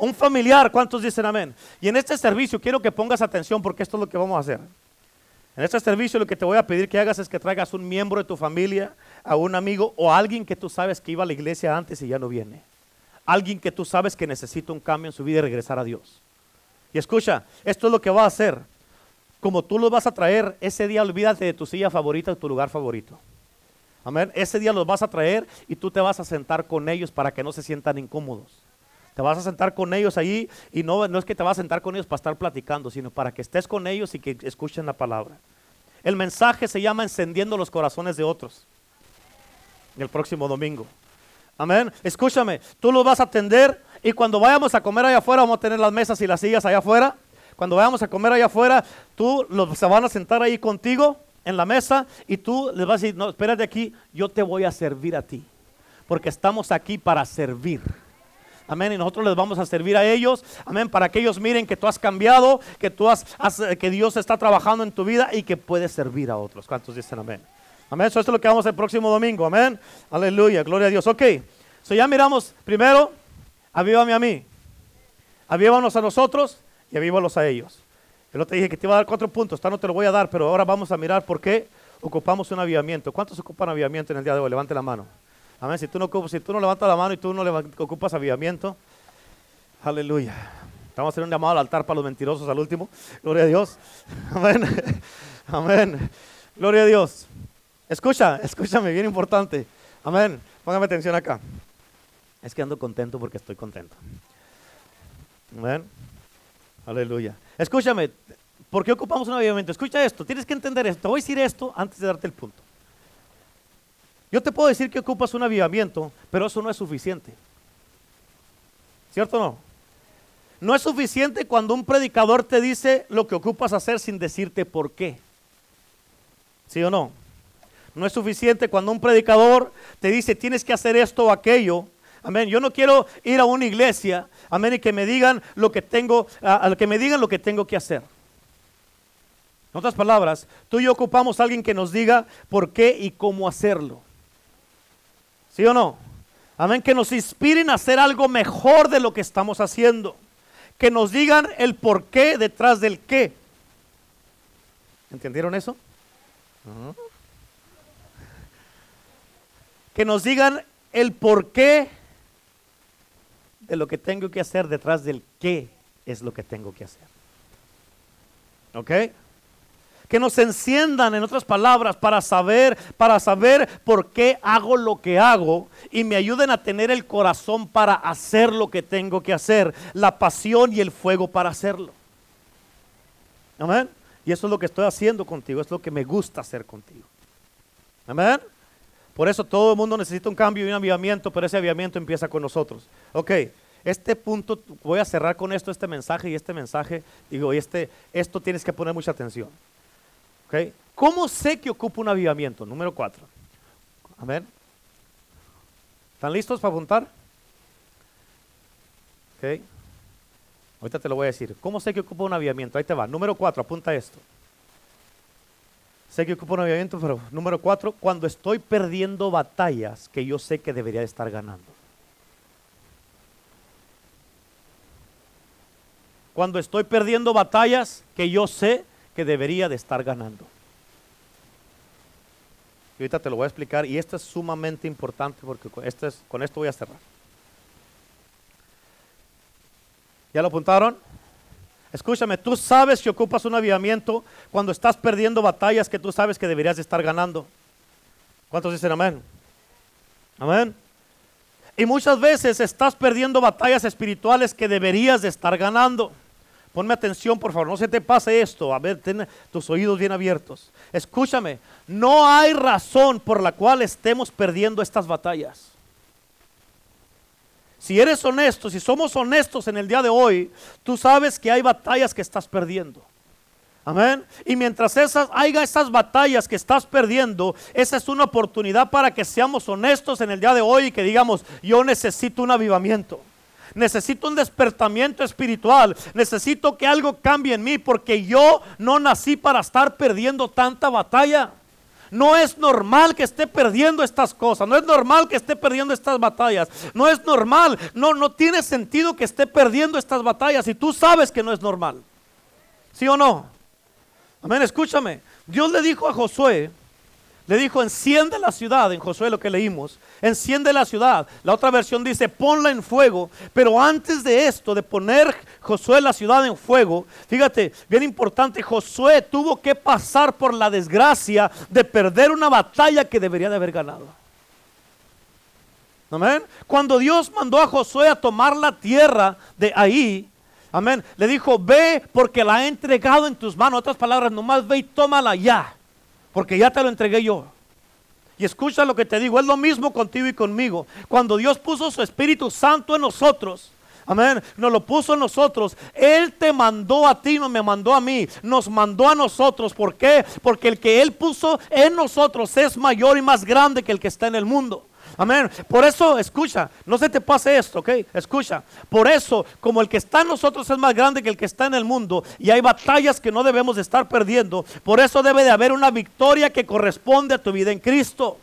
Speaker 1: un familiar, ¿cuántos dicen amén? Y en este servicio quiero que pongas atención porque esto es lo que vamos a hacer. En este servicio lo que te voy a pedir que hagas es que traigas un miembro de tu familia, a un amigo o a alguien que tú sabes que iba a la iglesia antes y ya no viene. Alguien que tú sabes que necesita un cambio en su vida y regresar a Dios. Y escucha, esto es lo que va a hacer. Como tú los vas a traer, ese día olvídate de tu silla favorita, de tu lugar favorito. Amén. Ese día los vas a traer y tú te vas a sentar con ellos para que no se sientan incómodos. Te vas a sentar con ellos ahí y no, no es que te vas a sentar con ellos para estar platicando, sino para que estés con ellos y que escuchen la palabra. El mensaje se llama encendiendo los corazones de otros. El próximo domingo. Amén. Escúchame, tú los vas a atender y cuando vayamos a comer allá afuera, vamos a tener las mesas y las sillas allá afuera. Cuando vayamos a comer allá afuera, tú los se van a sentar ahí contigo en la mesa y tú les vas a decir, no, espérate aquí, yo te voy a servir a ti. Porque estamos aquí para servir. Amén. Y nosotros les vamos a servir a ellos. Amén. Para que ellos miren que tú has cambiado, que, tú has, que Dios está trabajando en tu vida y que puedes servir a otros. ¿Cuántos dicen amén? Amén. Eso es lo que vamos el próximo domingo. Amén. Aleluya. Gloria a Dios. Ok. So ya miramos primero, avívame a mí. Avívanos a nosotros y avívalos a ellos. Yo te dije que te iba a dar cuatro puntos. Esta no te lo voy a dar, pero ahora vamos a mirar por qué ocupamos un avivamiento. ¿Cuántos ocupan avivamiento en el día de hoy? Levante la mano. Amén. Si tú no, si tú no levantas la mano y tú no ocupas avivamiento, aleluya. A hacer un llamado al altar para los mentirosos al último. Gloria a Dios. Amén. Amén. Gloria a Dios. Escucha, escúchame, bien importante. Amén. Póngame atención acá. Es que ando contento porque estoy contento. Amén. Aleluya. Escúchame, ¿por qué ocupamos un avivamiento? Escucha esto, tienes que entender esto. voy a decir esto antes de darte el punto. Yo te puedo decir que ocupas un avivamiento, pero eso no es suficiente. ¿Cierto o no? No es suficiente cuando un predicador te dice lo que ocupas hacer sin decirte por qué. ¿Sí o no? No es suficiente cuando un predicador te dice tienes que hacer esto o aquello. Amén. Yo no quiero ir a una iglesia, amén, y que me digan lo que tengo, a, que me digan lo que tengo que hacer. En otras palabras, tú y yo ocupamos a alguien que nos diga por qué y cómo hacerlo. ¿Sí o no? Amén, que nos inspiren a hacer algo mejor de lo que estamos haciendo. Que nos digan el por qué detrás del qué. ¿Entendieron eso? Que nos digan el por qué de lo que tengo que hacer detrás del qué es lo que tengo que hacer. ¿Ok? Que nos enciendan, en otras palabras, para saber, para saber por qué hago lo que hago y me ayuden a tener el corazón para hacer lo que tengo que hacer, la pasión y el fuego para hacerlo. Amén. Y eso es lo que estoy haciendo contigo, es lo que me gusta hacer contigo. Amén. Por eso todo el mundo necesita un cambio y un avivamiento, pero ese avivamiento empieza con nosotros. Ok, este punto, voy a cerrar con esto, este mensaje y este mensaje, digo, este, esto tienes que poner mucha atención. ¿Cómo sé que ocupo un avivamiento? Número cuatro. Amén. ¿Están listos para apuntar? Ok. Ahorita te lo voy a decir. ¿Cómo sé que ocupo un avivamiento? Ahí te va. Número cuatro, apunta esto. Sé que ocupo un avivamiento, pero número cuatro, cuando estoy perdiendo batallas que yo sé que debería estar ganando. Cuando estoy perdiendo batallas que yo sé que debería de estar ganando. Y ahorita te lo voy a explicar y esto es sumamente importante porque esto es, con esto voy a cerrar. ¿Ya lo apuntaron? Escúchame, tú sabes que ocupas un avivamiento cuando estás perdiendo batallas que tú sabes que deberías estar ganando. ¿Cuántos dicen amén? Amén. Y muchas veces estás perdiendo batallas espirituales que deberías de estar ganando. Ponme atención, por favor, no se te pase esto. A ver, ten tus oídos bien abiertos. Escúchame, no hay razón por la cual estemos perdiendo estas batallas. Si eres honesto, si somos honestos en el día de hoy, tú sabes que hay batallas que estás perdiendo. Amén. Y mientras haya esas batallas que estás perdiendo, esa es una oportunidad para que seamos honestos en el día de hoy y que digamos, yo necesito un avivamiento. Necesito un despertamiento espiritual. Necesito que algo cambie en mí porque yo no nací para estar perdiendo tanta batalla. No es normal que esté perdiendo estas cosas. No es normal que esté perdiendo estas batallas. No es normal. No, no tiene sentido que esté perdiendo estas batallas. Y tú sabes que no es normal. ¿Sí o no? Amén, escúchame. Dios le dijo a Josué, le dijo, enciende la ciudad, en Josué lo que leímos, enciende la ciudad. La otra versión dice, ponla en fuego. Pero antes de esto, de poner Josué la ciudad en fuego, fíjate, bien importante, Josué tuvo que pasar por la desgracia de perder una batalla que debería de haber ganado. Amén. Cuando Dios mandó a Josué a tomar la tierra de ahí, amén, le dijo, ve porque la he entregado en tus manos. otras palabras, nomás ve y tómala ya porque ya te lo entregué yo. Y escucha lo que te digo, es lo mismo contigo y conmigo. Cuando Dios puso su Espíritu Santo en nosotros, Amén. Nos lo puso en nosotros. Él te mandó a ti, no me mandó a mí. Nos mandó a nosotros. ¿Por qué? Porque el que Él puso en nosotros es mayor y más grande que el que está en el mundo. Amén. Por eso, escucha, no se te pase esto, ¿ok? Escucha. Por eso, como el que está en nosotros es más grande que el que está en el mundo y hay batallas que no debemos de estar perdiendo, por eso debe de haber una victoria que corresponde a tu vida en Cristo.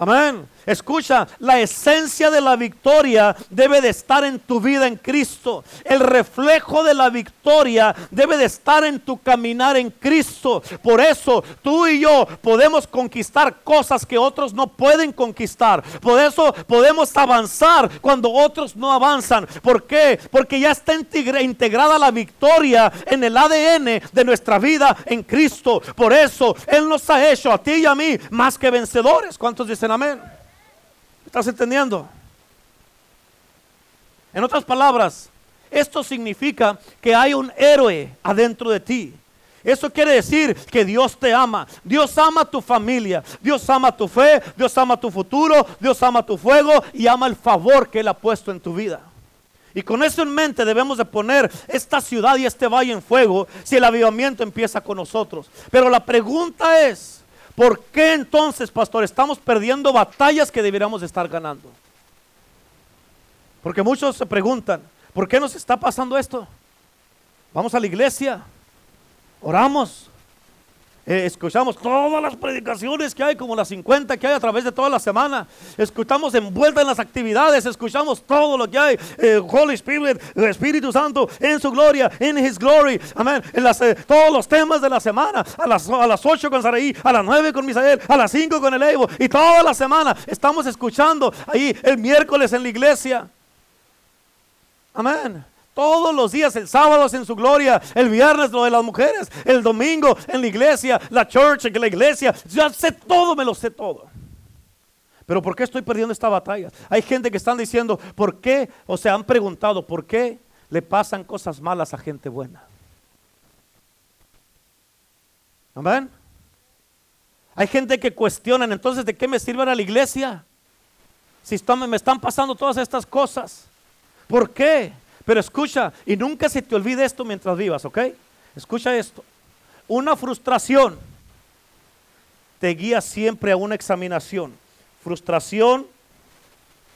Speaker 1: Amén. Escucha, la esencia de la victoria debe de estar en tu vida en Cristo. El reflejo de la victoria debe de estar en tu caminar en Cristo. Por eso tú y yo podemos conquistar cosas que otros no pueden conquistar. Por eso podemos avanzar cuando otros no avanzan. ¿Por qué? Porque ya está integrada la victoria en el ADN de nuestra vida en Cristo. Por eso Él nos ha hecho a ti y a mí más que vencedores. ¿Cuántos dicen amén? ¿Estás entendiendo? En otras palabras, esto significa que hay un héroe adentro de ti. Eso quiere decir que Dios te ama. Dios ama tu familia. Dios ama tu fe. Dios ama tu futuro. Dios ama tu fuego y ama el favor que Él ha puesto en tu vida. Y con eso en mente debemos de poner esta ciudad y este valle en fuego si el avivamiento empieza con nosotros. Pero la pregunta es, ¿Por qué entonces, pastor, estamos perdiendo batallas que deberíamos estar ganando? Porque muchos se preguntan, ¿por qué nos está pasando esto? Vamos a la iglesia, oramos, eh, escuchamos todas las predicaciones que hay, como las 50 que hay a través de toda la semana. Escuchamos envuelta en las actividades, escuchamos todo lo que hay. Eh, Holy Spirit, el Espíritu Santo en su gloria, en His glory. Amén. En las, eh, todos los temas de la semana. A las, a las 8 con Saraí, a las 9 con Misael, a las 5 con el Evo. Y toda la semana estamos escuchando ahí el miércoles en la iglesia. Amén. Todos los días, el sábado es en su gloria, el viernes lo de las mujeres, el domingo en la iglesia, la church, en la iglesia. Ya sé todo, me lo sé todo. Pero ¿por qué estoy perdiendo esta batalla? Hay gente que están diciendo, ¿por qué? O se han preguntado, ¿por qué le pasan cosas malas a gente buena? Amén. Hay gente que cuestiona, entonces, ¿de qué me sirve a la iglesia? Si me están pasando todas estas cosas. ¿Por qué? Pero escucha, y nunca se te olvide esto mientras vivas, ¿ok? Escucha esto. una frustración te guía siempre a una examinación. Frustración,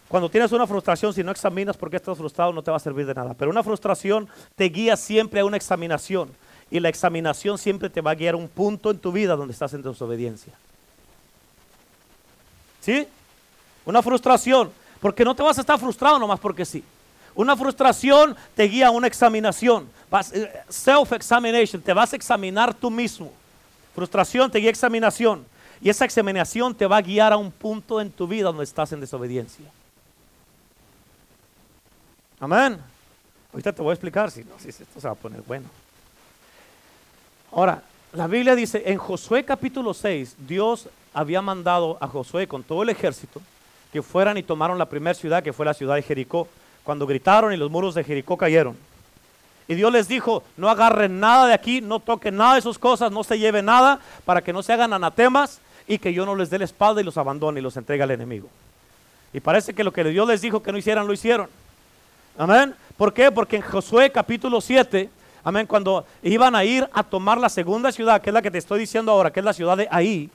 Speaker 1: cuando tienes una frustración, si no examinas por qué estás frustrado, no te va a servir de nada. Pero una frustración te guía siempre a una examinación. Y la examinación siempre te va a guiar a un punto en tu vida donde estás en desobediencia. ¿Sí? Una frustración. Porque no te vas a estar frustrado nomás porque sí. Una frustración te guía a una examinación. Eh, self-examination. Te vas a examinar tú mismo. Frustración te guía a examinación. Y esa examinación te va a guiar a un punto en tu vida donde estás en desobediencia. Amén. Ahorita te voy a explicar si no, si esto se va a poner bueno. Ahora, la Biblia dice en Josué capítulo 6, Dios había mandado a Josué con todo el ejército que fueran y tomaron la primera ciudad que fue la ciudad de Jericó. Cuando gritaron y los muros de Jericó cayeron. Y Dios les dijo, no agarren nada de aquí, no toquen nada de sus cosas, no se lleven nada para que no se hagan anatemas y que yo no les dé la espalda y los abandone y los entregue al enemigo. Y parece que lo que Dios les dijo que no hicieran, lo hicieron. Amén. ¿Por qué? Porque en Josué capítulo 7 Amén. Cuando iban a ir a tomar la segunda ciudad, que es la que te estoy diciendo ahora, que es la ciudad de ahí,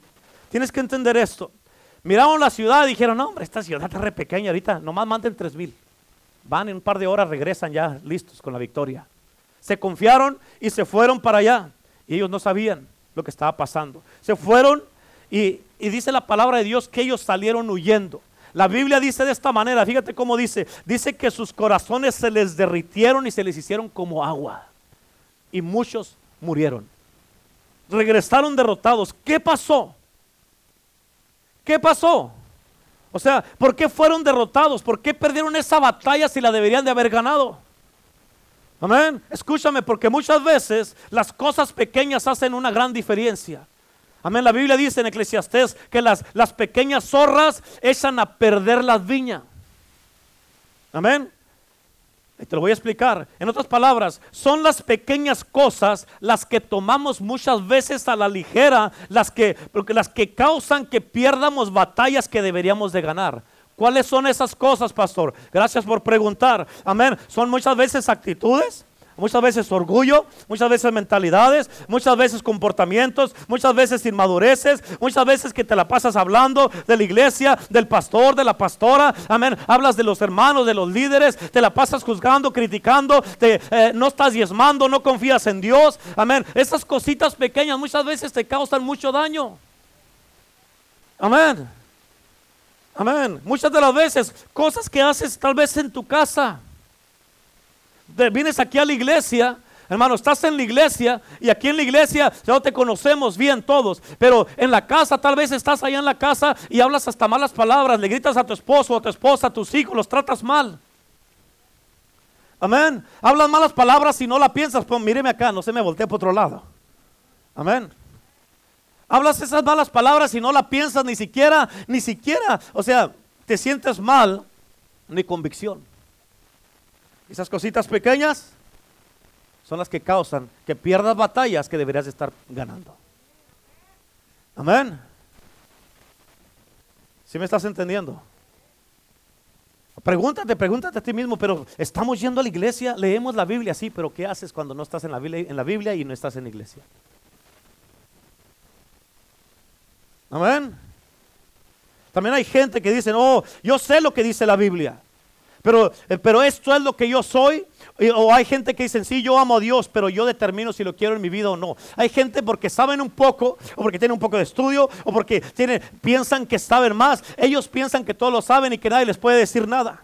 Speaker 1: tienes que entender esto. Miraron la ciudad y dijeron, no, hombre, esta ciudad está re pequeña ahorita, nomás manden tres mil. Van en un par de horas, regresan ya listos con la victoria. Se confiaron y se fueron para allá. Y ellos no sabían lo que estaba pasando. Se fueron y, y dice la palabra de Dios que ellos salieron huyendo. La Biblia dice de esta manera, fíjate cómo dice, dice que sus corazones se les derritieron y se les hicieron como agua y muchos murieron. Regresaron derrotados. ¿Qué pasó? ¿Qué pasó? O sea, ¿por qué fueron derrotados? ¿Por qué perdieron esa batalla si la deberían de haber ganado? Amén. Escúchame, porque muchas veces las cosas pequeñas hacen una gran diferencia. Amén. La Biblia dice en Eclesiastés que las, las pequeñas zorras echan a perder las viñas. Amén. Te lo voy a explicar. En otras palabras, son las pequeñas cosas las que tomamos muchas veces a la ligera, las que, las que causan que pierdamos batallas que deberíamos de ganar. ¿Cuáles son esas cosas, pastor? Gracias por preguntar. Amén. Son muchas veces actitudes, muchas veces orgullo, muchas veces mentalidades, muchas veces comportamientos, muchas veces inmadureces, muchas veces que te la pasas hablando de la iglesia, del pastor, de la pastora, amén. Hablas de los hermanos, de los líderes, te la pasas juzgando, criticando, te, eh, no estás diezmando, no confías en Dios, amén. Esas cositas pequeñas muchas veces te causan mucho daño. Amén. Amén. Muchas de las veces, cosas que haces tal vez en tu casa vienes aquí a la iglesia, hermano, estás en la iglesia y aquí en la iglesia ya te conocemos bien todos, pero en la casa tal vez estás allá en la casa y hablas hasta malas palabras, le gritas a tu esposo, a tu esposa, a tus hijos, los tratas mal. Amén. Hablas malas palabras y no la piensas, pues míreme acá, no se me voltee por otro lado. Amén. Hablas esas malas palabras y no la piensas ni siquiera, ni siquiera, o sea, te sientes mal, ni convicción. Esas cositas pequeñas son las que causan que pierdas batallas que deberías estar ganando. Amén. ¿Sí me estás entendiendo? Pregúntate, pregúntate a ti mismo, pero estamos yendo a la iglesia, leemos la Biblia, sí, pero ¿qué haces cuando no estás en la Biblia, en la Biblia y no estás en la iglesia? Amén. También hay gente que dice, oh, yo sé lo que dice la Biblia. Pero, eh, pero esto es lo que yo soy. O hay gente que dice, sí, yo amo a Dios, pero yo determino si lo quiero en mi vida o no. Hay gente porque saben un poco, o porque tienen un poco de estudio, o porque tienen, piensan que saben más. Ellos piensan que todos lo saben y que nadie les puede decir nada.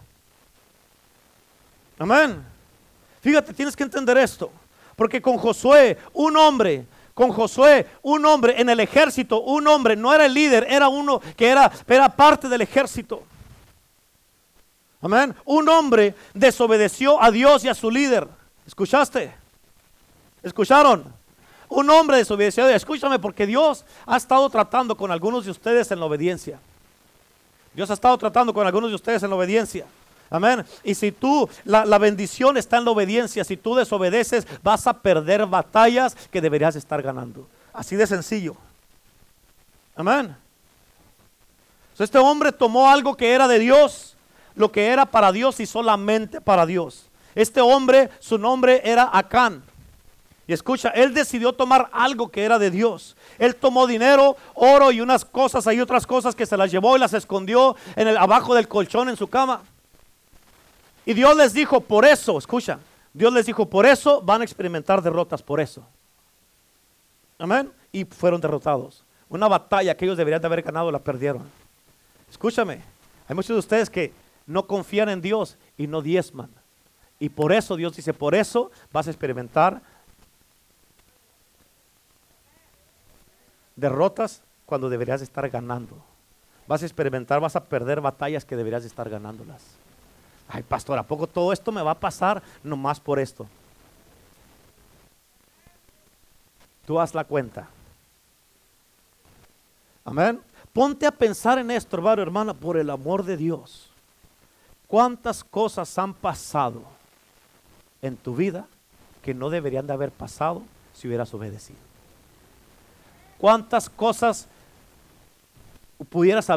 Speaker 1: Amén. Fíjate, tienes que entender esto. Porque con Josué, un hombre, con Josué, un hombre en el ejército, un hombre, no era el líder, era uno que era, era parte del ejército. Amén. Un hombre desobedeció a Dios y a su líder. ¿Escuchaste? ¿Escucharon? Un hombre desobedeció a Dios. Escúchame porque Dios ha estado tratando con algunos de ustedes en la obediencia. Dios ha estado tratando con algunos de ustedes en la obediencia. Amén. Y si tú, la, la, bendición está en la obediencia, si tú desobedeces, vas a perder batallas que deberías estar ganando. Así de sencillo. Amén. Este hombre tomó algo que era de Dios lo que era para Dios y solamente para Dios. Este hombre, su nombre era Acán. Y escucha, él decidió tomar algo que era de Dios. Él tomó dinero, oro y unas cosas, hay otras cosas que se las llevó y las escondió en el, abajo del colchón en su cama. Y Dios les dijo, por eso, escucha, Dios les dijo, por eso van a experimentar derrotas, por eso. Amén. Y fueron derrotados. Una batalla que ellos deberían de haber ganado la perdieron. Escúchame, hay muchos de ustedes que no confían en Dios y no diezman. Y por eso Dios dice, por eso vas a experimentar derrotas cuando deberías estar ganando. Vas a experimentar, vas a perder batallas que deberías estar ganándolas. Ay, pastor, ¿a poco todo esto me va a pasar nomás por esto? Tú haz la cuenta. Amén. Ponte a pensar en esto, hermano, hermana, por el amor de Dios. ¿Cuántas cosas han pasado en tu vida que no deberían de haber pasado si hubieras obedecido? ¿Cuántas cosas pudieras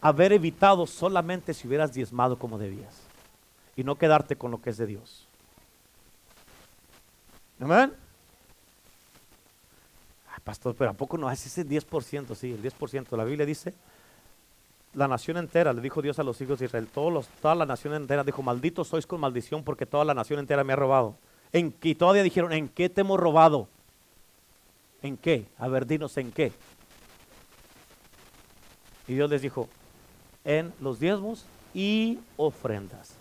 Speaker 1: haber evitado solamente si hubieras diezmado como debías y no quedarte con lo que es de Dios? Amén. pastor, pero ¿a poco no hace ese 10%? Sí, el 10%. La Biblia dice, la nación entera, le dijo Dios a los hijos de Israel, toda la nación entera dijo, malditos sois con maldición porque toda la nación entera me ha robado. En, y todavía dijeron, ¿en qué te hemos robado? ¿En qué? A ver, dinos en qué. Y Dios les dijo, en los diezmos y ofrendas.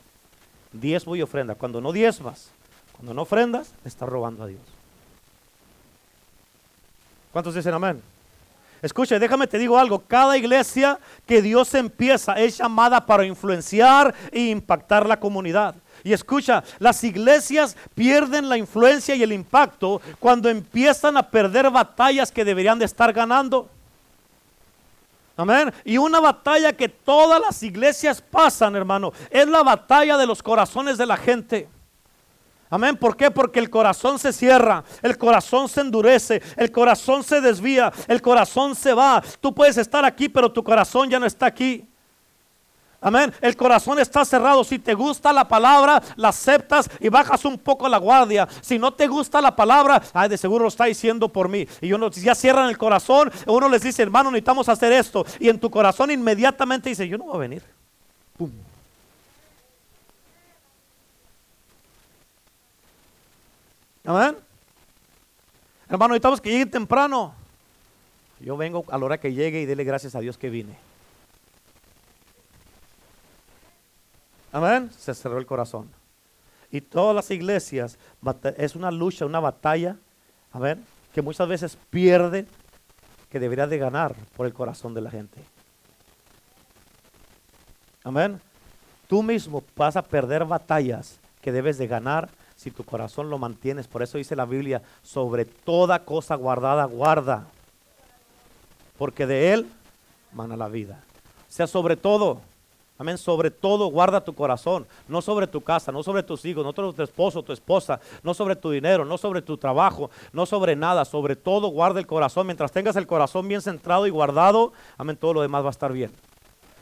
Speaker 1: Diezmo y ofrenda. Cuando no diezmas, cuando no ofrendas, estás robando a Dios. ¿Cuántos dicen amén? Escucha, déjame te digo algo. Cada iglesia que Dios empieza es llamada para influenciar e impactar la comunidad. Y escucha, las iglesias pierden la influencia y el impacto cuando empiezan a perder batallas que deberían de estar ganando. Amén. Y una batalla que todas las iglesias pasan, hermano, es la batalla de los corazones de la gente. Amén. ¿Por qué? Porque el corazón se cierra, el corazón se endurece, el corazón se desvía, el corazón se va. Tú puedes estar aquí, pero tu corazón ya no está aquí. Amén. El corazón está cerrado. Si te gusta la palabra, la aceptas y bajas un poco la guardia. Si no te gusta la palabra, ay, de seguro lo está diciendo por mí. Y uno ya cierran el corazón, uno les dice, hermano, necesitamos hacer esto. Y en tu corazón inmediatamente dice, yo no voy a venir. Pum. Amén. Hermano, necesitamos que llegue temprano. Yo vengo a la hora que llegue y dele gracias a Dios que vine. Amén. Se cerró el corazón. Y todas las iglesias es una lucha, una batalla, amén, que muchas veces pierde, que debería de ganar por el corazón de la gente. Amén. Tú mismo vas a perder batallas que debes de ganar si tu corazón lo mantienes. Por eso dice la Biblia, sobre toda cosa guardada, guarda. Porque de él mana la vida. O sea, sobre todo, Amén. Sobre todo guarda tu corazón, no sobre tu casa, no sobre tus hijos, no sobre tu esposo, tu esposa, no sobre tu dinero, no sobre tu trabajo, no sobre nada. Sobre todo guarda el corazón. Mientras tengas el corazón bien centrado y guardado, amén, todo lo demás va a estar bien.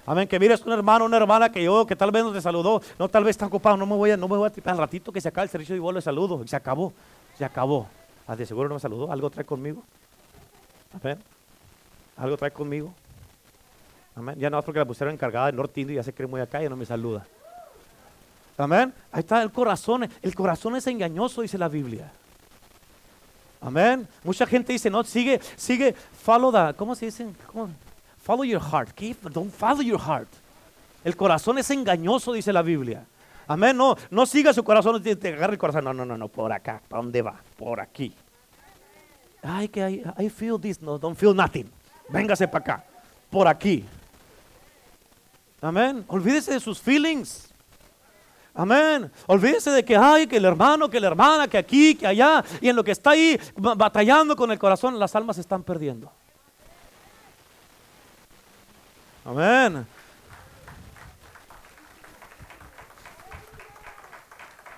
Speaker 1: Amén. Que mires un hermano, una hermana que yo, que tal vez no te saludó, no tal vez está ocupado, no me voy a, no me voy a tripar al ratito que se acabe el servicio y vuelvo le saludo. Y se acabó, se acabó. Ah, de seguro no me saludó, algo trae conmigo. Amén. Algo trae conmigo. Amén. Ya no es porque la pusieron encargada de norte y ya se cree muy acá y no me saluda. Amén. Ahí está el corazón. El corazón es engañoso, dice la Biblia. Amén. Mucha gente dice, no, sigue, sigue, follow the, ¿cómo se dice? Follow your heart. Don't follow your heart. El corazón es engañoso, dice la Biblia. Amén. No, no siga su corazón, te, te el corazón. No, no, no, no, por acá. ¿Para dónde va? Por aquí. Ay, que I, I feel this. No, don't feel nothing. Véngase para acá. Por aquí. Amén. Olvídese de sus feelings. Amén. Olvídese de que hay, que el hermano, que la hermana, que aquí, que allá. Y en lo que está ahí batallando con el corazón, las almas están perdiendo. Amén.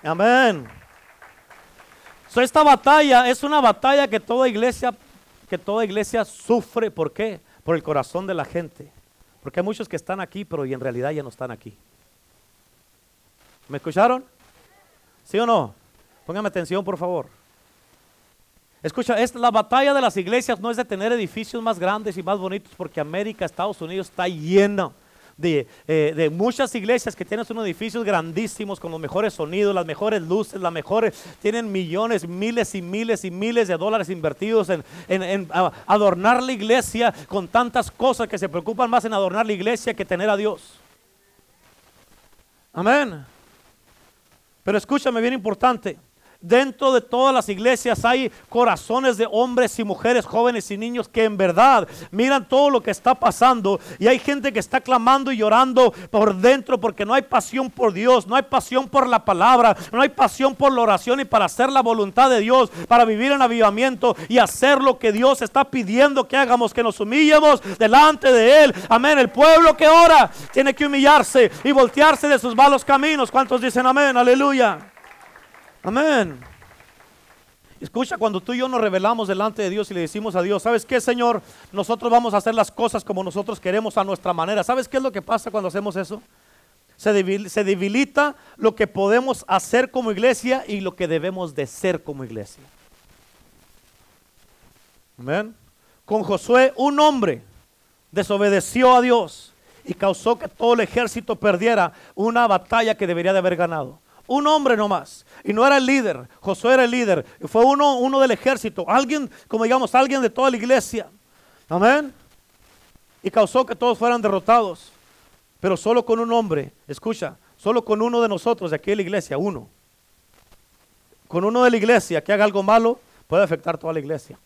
Speaker 1: Amén. esta batalla es una batalla que toda iglesia, que toda iglesia sufre. ¿Por qué? Por el corazón de la gente. Porque hay muchos que están aquí, pero en realidad ya no están aquí. ¿Me escucharon? ¿Sí o no? Póngame atención, por favor. Escucha, es, la batalla de las iglesias no es de tener edificios más grandes y más bonitos, porque América, Estados Unidos está lleno de, eh, de, muchas iglesias que tienen unos edificios grandísimos con los mejores sonidos, las mejores luces, las mejores, tienen millones, miles y miles y miles de dólares invertidos en, en, en adornar la iglesia con tantas cosas que se preocupan más en adornar la iglesia que tener a Dios. Amén. Pero escúchame bien importante. Dentro de todas las iglesias hay corazones de hombres y mujeres, jóvenes y niños que en verdad miran todo lo que está pasando y hay gente que está clamando y llorando por dentro porque no hay pasión por Dios, no hay pasión por la palabra, no hay pasión por la oración y para hacer la voluntad de Dios, para vivir en avivamiento y hacer lo que Dios está pidiendo que hagamos, que nos humillemos delante de Él. Amén. El pueblo que ora tiene que humillarse y voltearse de sus malos caminos. ¿Cuántos dicen amén? Aleluya. Amén. Escucha, cuando tú y yo nos revelamos delante de Dios y le decimos a Dios, ¿sabes qué, Señor? Nosotros vamos a hacer las cosas como nosotros queremos a nuestra manera. ¿Sabes qué es lo que pasa cuando hacemos eso? Se, debilita lo que podemos hacer como iglesia y lo que debemos de ser como iglesia. Amén. Con Josué, un hombre desobedeció a Dios y causó que todo el ejército perdiera una batalla que debería de haber ganado. Un hombre nomás. Y no era el líder. Josué era el líder. Fue uno, uno del ejército. Alguien, como digamos, alguien de toda la iglesia. Amén. Y causó que todos fueran derrotados. Pero solo con un hombre, escucha, solo con uno de nosotros de aquí de la iglesia, uno. Con uno de la iglesia que haga algo malo, puede afectar toda la iglesia.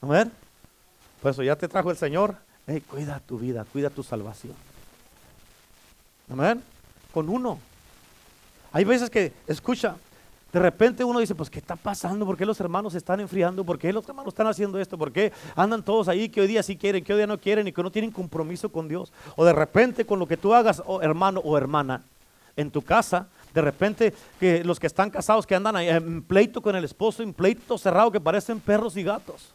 Speaker 1: Amén. Pues eso ya te trajo el Señor. cuida tu vida, cuida tu salvación. Amén. Con uno. Hay veces que, escucha, de repente uno dice, pues ¿qué está pasando? ¿Por qué los hermanos se están enfriando? ¿Por qué los hermanos están haciendo esto? ¿Por qué andan todos ahí que hoy día sí quieren, que hoy día no quieren y que no tienen compromiso con Dios? O de repente con lo que tú hagas, oh, hermano o hermana, en tu casa, de repente que los que están casados que andan en pleito con el esposo, en pleito cerrado que parecen perros y gatos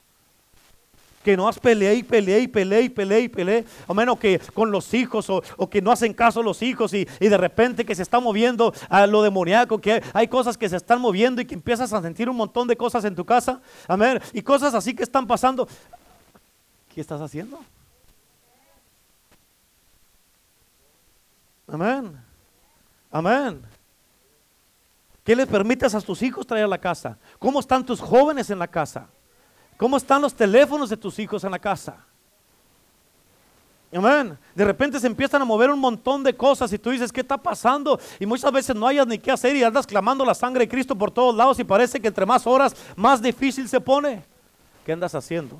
Speaker 1: que no has peleado y peleé y peleé y peleé y peleé, o menos que con los hijos o, que no hacen caso los hijos y, de repente que se está moviendo a lo demoníaco, que hay cosas que se están moviendo y que empiezas a sentir un montón de cosas en tu casa, amén, y cosas así que están pasando. ¿Qué estás haciendo? Amén. Amén. ¿Qué le permites a tus hijos traer a la casa? ¿Cómo están tus jóvenes en la casa? ¿Cómo están los teléfonos de tus hijos en la casa? Amén. De repente se empiezan a mover un montón de cosas y tú dices, ¿qué está pasando? Y muchas veces no hayas ni qué hacer y andas clamando la sangre de Cristo por todos lados y parece que entre más horas más difícil se pone. ¿Qué andas haciendo?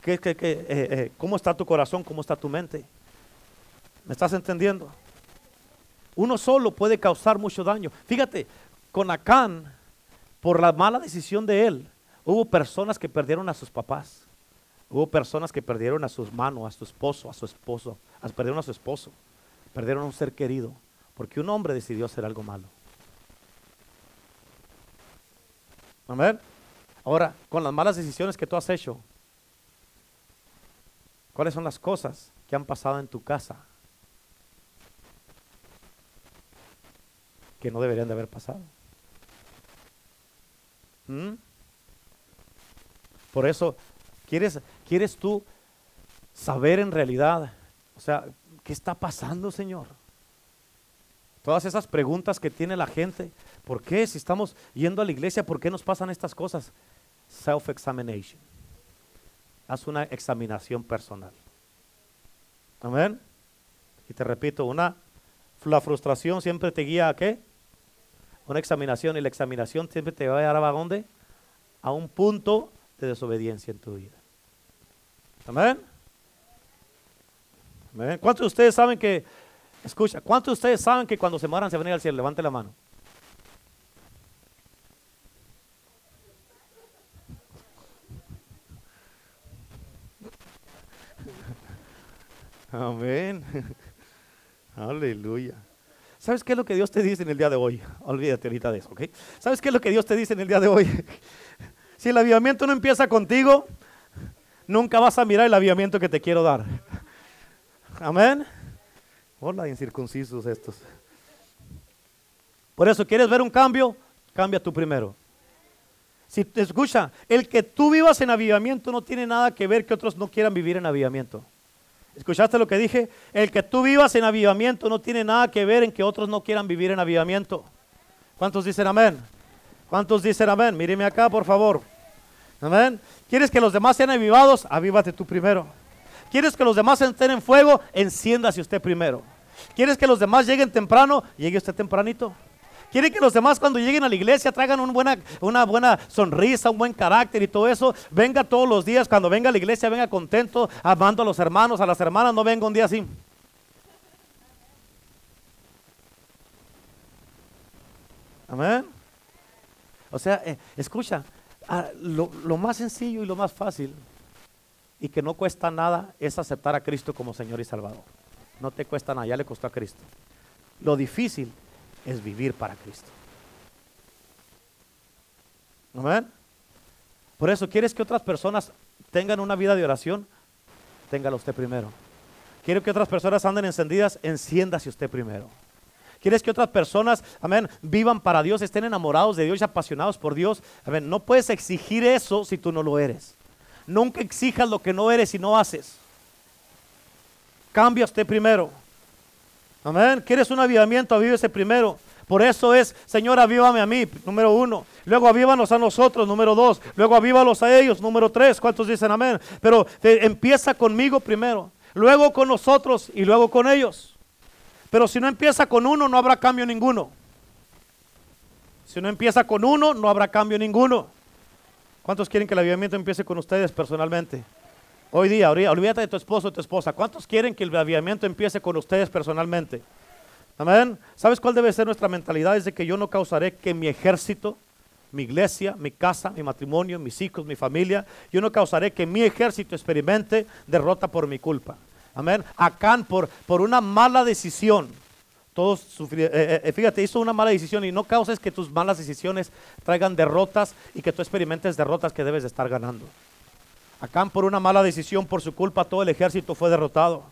Speaker 1: ¿Qué, qué, qué, eh, eh, ¿Cómo está tu corazón? ¿Cómo está tu mente? ¿Me estás entendiendo? Uno solo puede causar mucho daño. Fíjate, con Acán, por la mala decisión de él, Hubo personas que perdieron a sus papás. Hubo personas que perdieron a sus manos, a su esposo, a su esposo, perdieron a su esposo, perdieron a un ser querido, porque un hombre decidió hacer algo malo. Amén. Ahora, con las malas decisiones que tú has hecho, ¿cuáles son las cosas que han pasado en tu casa que no deberían de haber pasado? ¿Mm? Por eso, ¿quieres, ¿quieres tú saber en realidad, o sea, qué está pasando, Señor? Todas esas preguntas que tiene la gente, ¿por qué si estamos yendo a la iglesia, por qué nos pasan estas cosas? Self-examination. Haz una examinación personal. Amén. Y te repito, una, la frustración siempre te guía a qué? Una examinación y la examinación siempre te va a llevar a dónde? A un punto de desobediencia en tu vida. Amén. ¿Cuántos de ustedes saben que, escucha, cuántos de ustedes saben que cuando se mueran se van a ir al cielo? Levante la mano. Amén. Aleluya. ¿Sabes qué es lo que Dios te dice en el día de hoy? Olvídate ahorita de eso, ¿ok? ¿Sabes qué es lo que Dios te dice en el día de hoy? Si el avivamiento no empieza contigo, nunca vas a mirar el avivamiento que te quiero dar. Amén. Hola, incircuncisos estos. Por eso, ¿quieres ver un cambio? Cambia tú primero. Si te escucha, el que tú vivas en avivamiento no tiene nada que ver que otros no quieran vivir en avivamiento. ¿Escuchaste lo que dije? El que tú vivas en avivamiento no tiene nada que ver en que otros no quieran vivir en avivamiento. ¿Cuántos dicen amén? ¿Cuántos dicen amén? Míreme acá, por favor. Amén. ¿Quieres que los demás sean avivados? Avívate tú primero. ¿Quieres que los demás estén en fuego? Enciéndase usted primero. ¿Quieres que los demás lleguen temprano? Llegue usted tempranito. ¿Quiere que los demás cuando lleguen a la iglesia traigan una buena, una buena sonrisa, un buen carácter y todo eso? Venga todos los días, cuando venga a la iglesia, venga contento, amando a los hermanos, a las hermanas, no venga un día así. Amén. O sea, eh, escucha, ah, lo, lo más sencillo y lo más fácil y que no cuesta nada es aceptar a Cristo como Señor y Salvador. No te cuesta nada, ya le costó a Cristo. Lo difícil es vivir para Cristo. Amén. Por eso, ¿quieres que otras personas tengan una vida de oración? Téngala usted primero. ¿Quiere que otras personas anden encendidas? Enciéndase usted primero. ¿Quieres que otras personas, amén, vivan para Dios, estén enamorados de Dios y apasionados por Dios? Amén, no puedes exigir eso si tú no lo eres. Nunca exijas lo que no eres y no haces. Cambia usted primero. Amén. ¿Quieres un avivamiento? Avívese primero. Por eso es, Señor, avívame a mí, número uno. Luego avívanos a nosotros, número dos. Luego avívalos a ellos, número tres. ¿Cuántos dicen amén? Pero empieza conmigo primero. Luego con nosotros y luego con ellos. Pero si no empieza con uno, no habrá cambio ninguno. Si no empieza con uno, no habrá cambio ninguno. ¿Cuántos quieren que el avivamiento empiece con ustedes personalmente? Hoy día, olvídate de tu esposo o tu esposa. ¿Cuántos quieren que el avivamiento empiece con ustedes personalmente? Amén. ¿Sabes cuál debe ser nuestra mentalidad? Es de que yo no causaré que mi ejército, mi iglesia, mi casa, mi matrimonio, mis hijos, mi familia, yo no causaré que mi ejército experimente derrota por mi culpa. Amén. Acán por, por una mala decisión. Todos sufrieron, eh, eh, eh, fíjate, hizo una mala decisión y no causes que tus malas decisiones traigan derrotas y que tú experimentes derrotas que debes de estar ganando. Acán por una mala decisión, por su culpa, todo el ejército fue derrotado.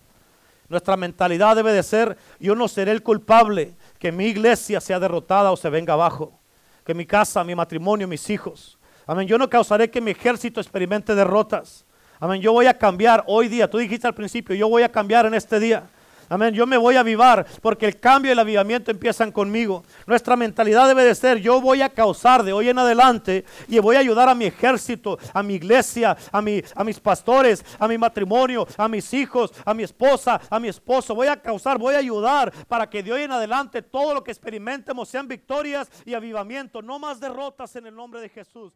Speaker 1: Nuestra mentalidad debe de ser, yo no seré el culpable que mi iglesia sea derrotada o se venga abajo, que mi casa, mi matrimonio, mis hijos. Amén, yo no causaré que mi ejército experimente derrotas. Amén, yo voy a cambiar hoy día, tú dijiste al principio, yo voy a cambiar en este día. Amén. Yo me voy a avivar porque el cambio y el avivamiento empiezan conmigo. Nuestra mentalidad debe de ser, yo voy a causar de hoy en adelante y voy a ayudar a mi ejército, a mi iglesia, a, mi, a mis pastores, a mi matrimonio, a mis hijos, a mi esposa, a mi esposo. Voy a causar, voy a ayudar para que de hoy en adelante todo lo que experimentemos sean victorias y avivamiento, no más derrotas en el nombre de Jesús.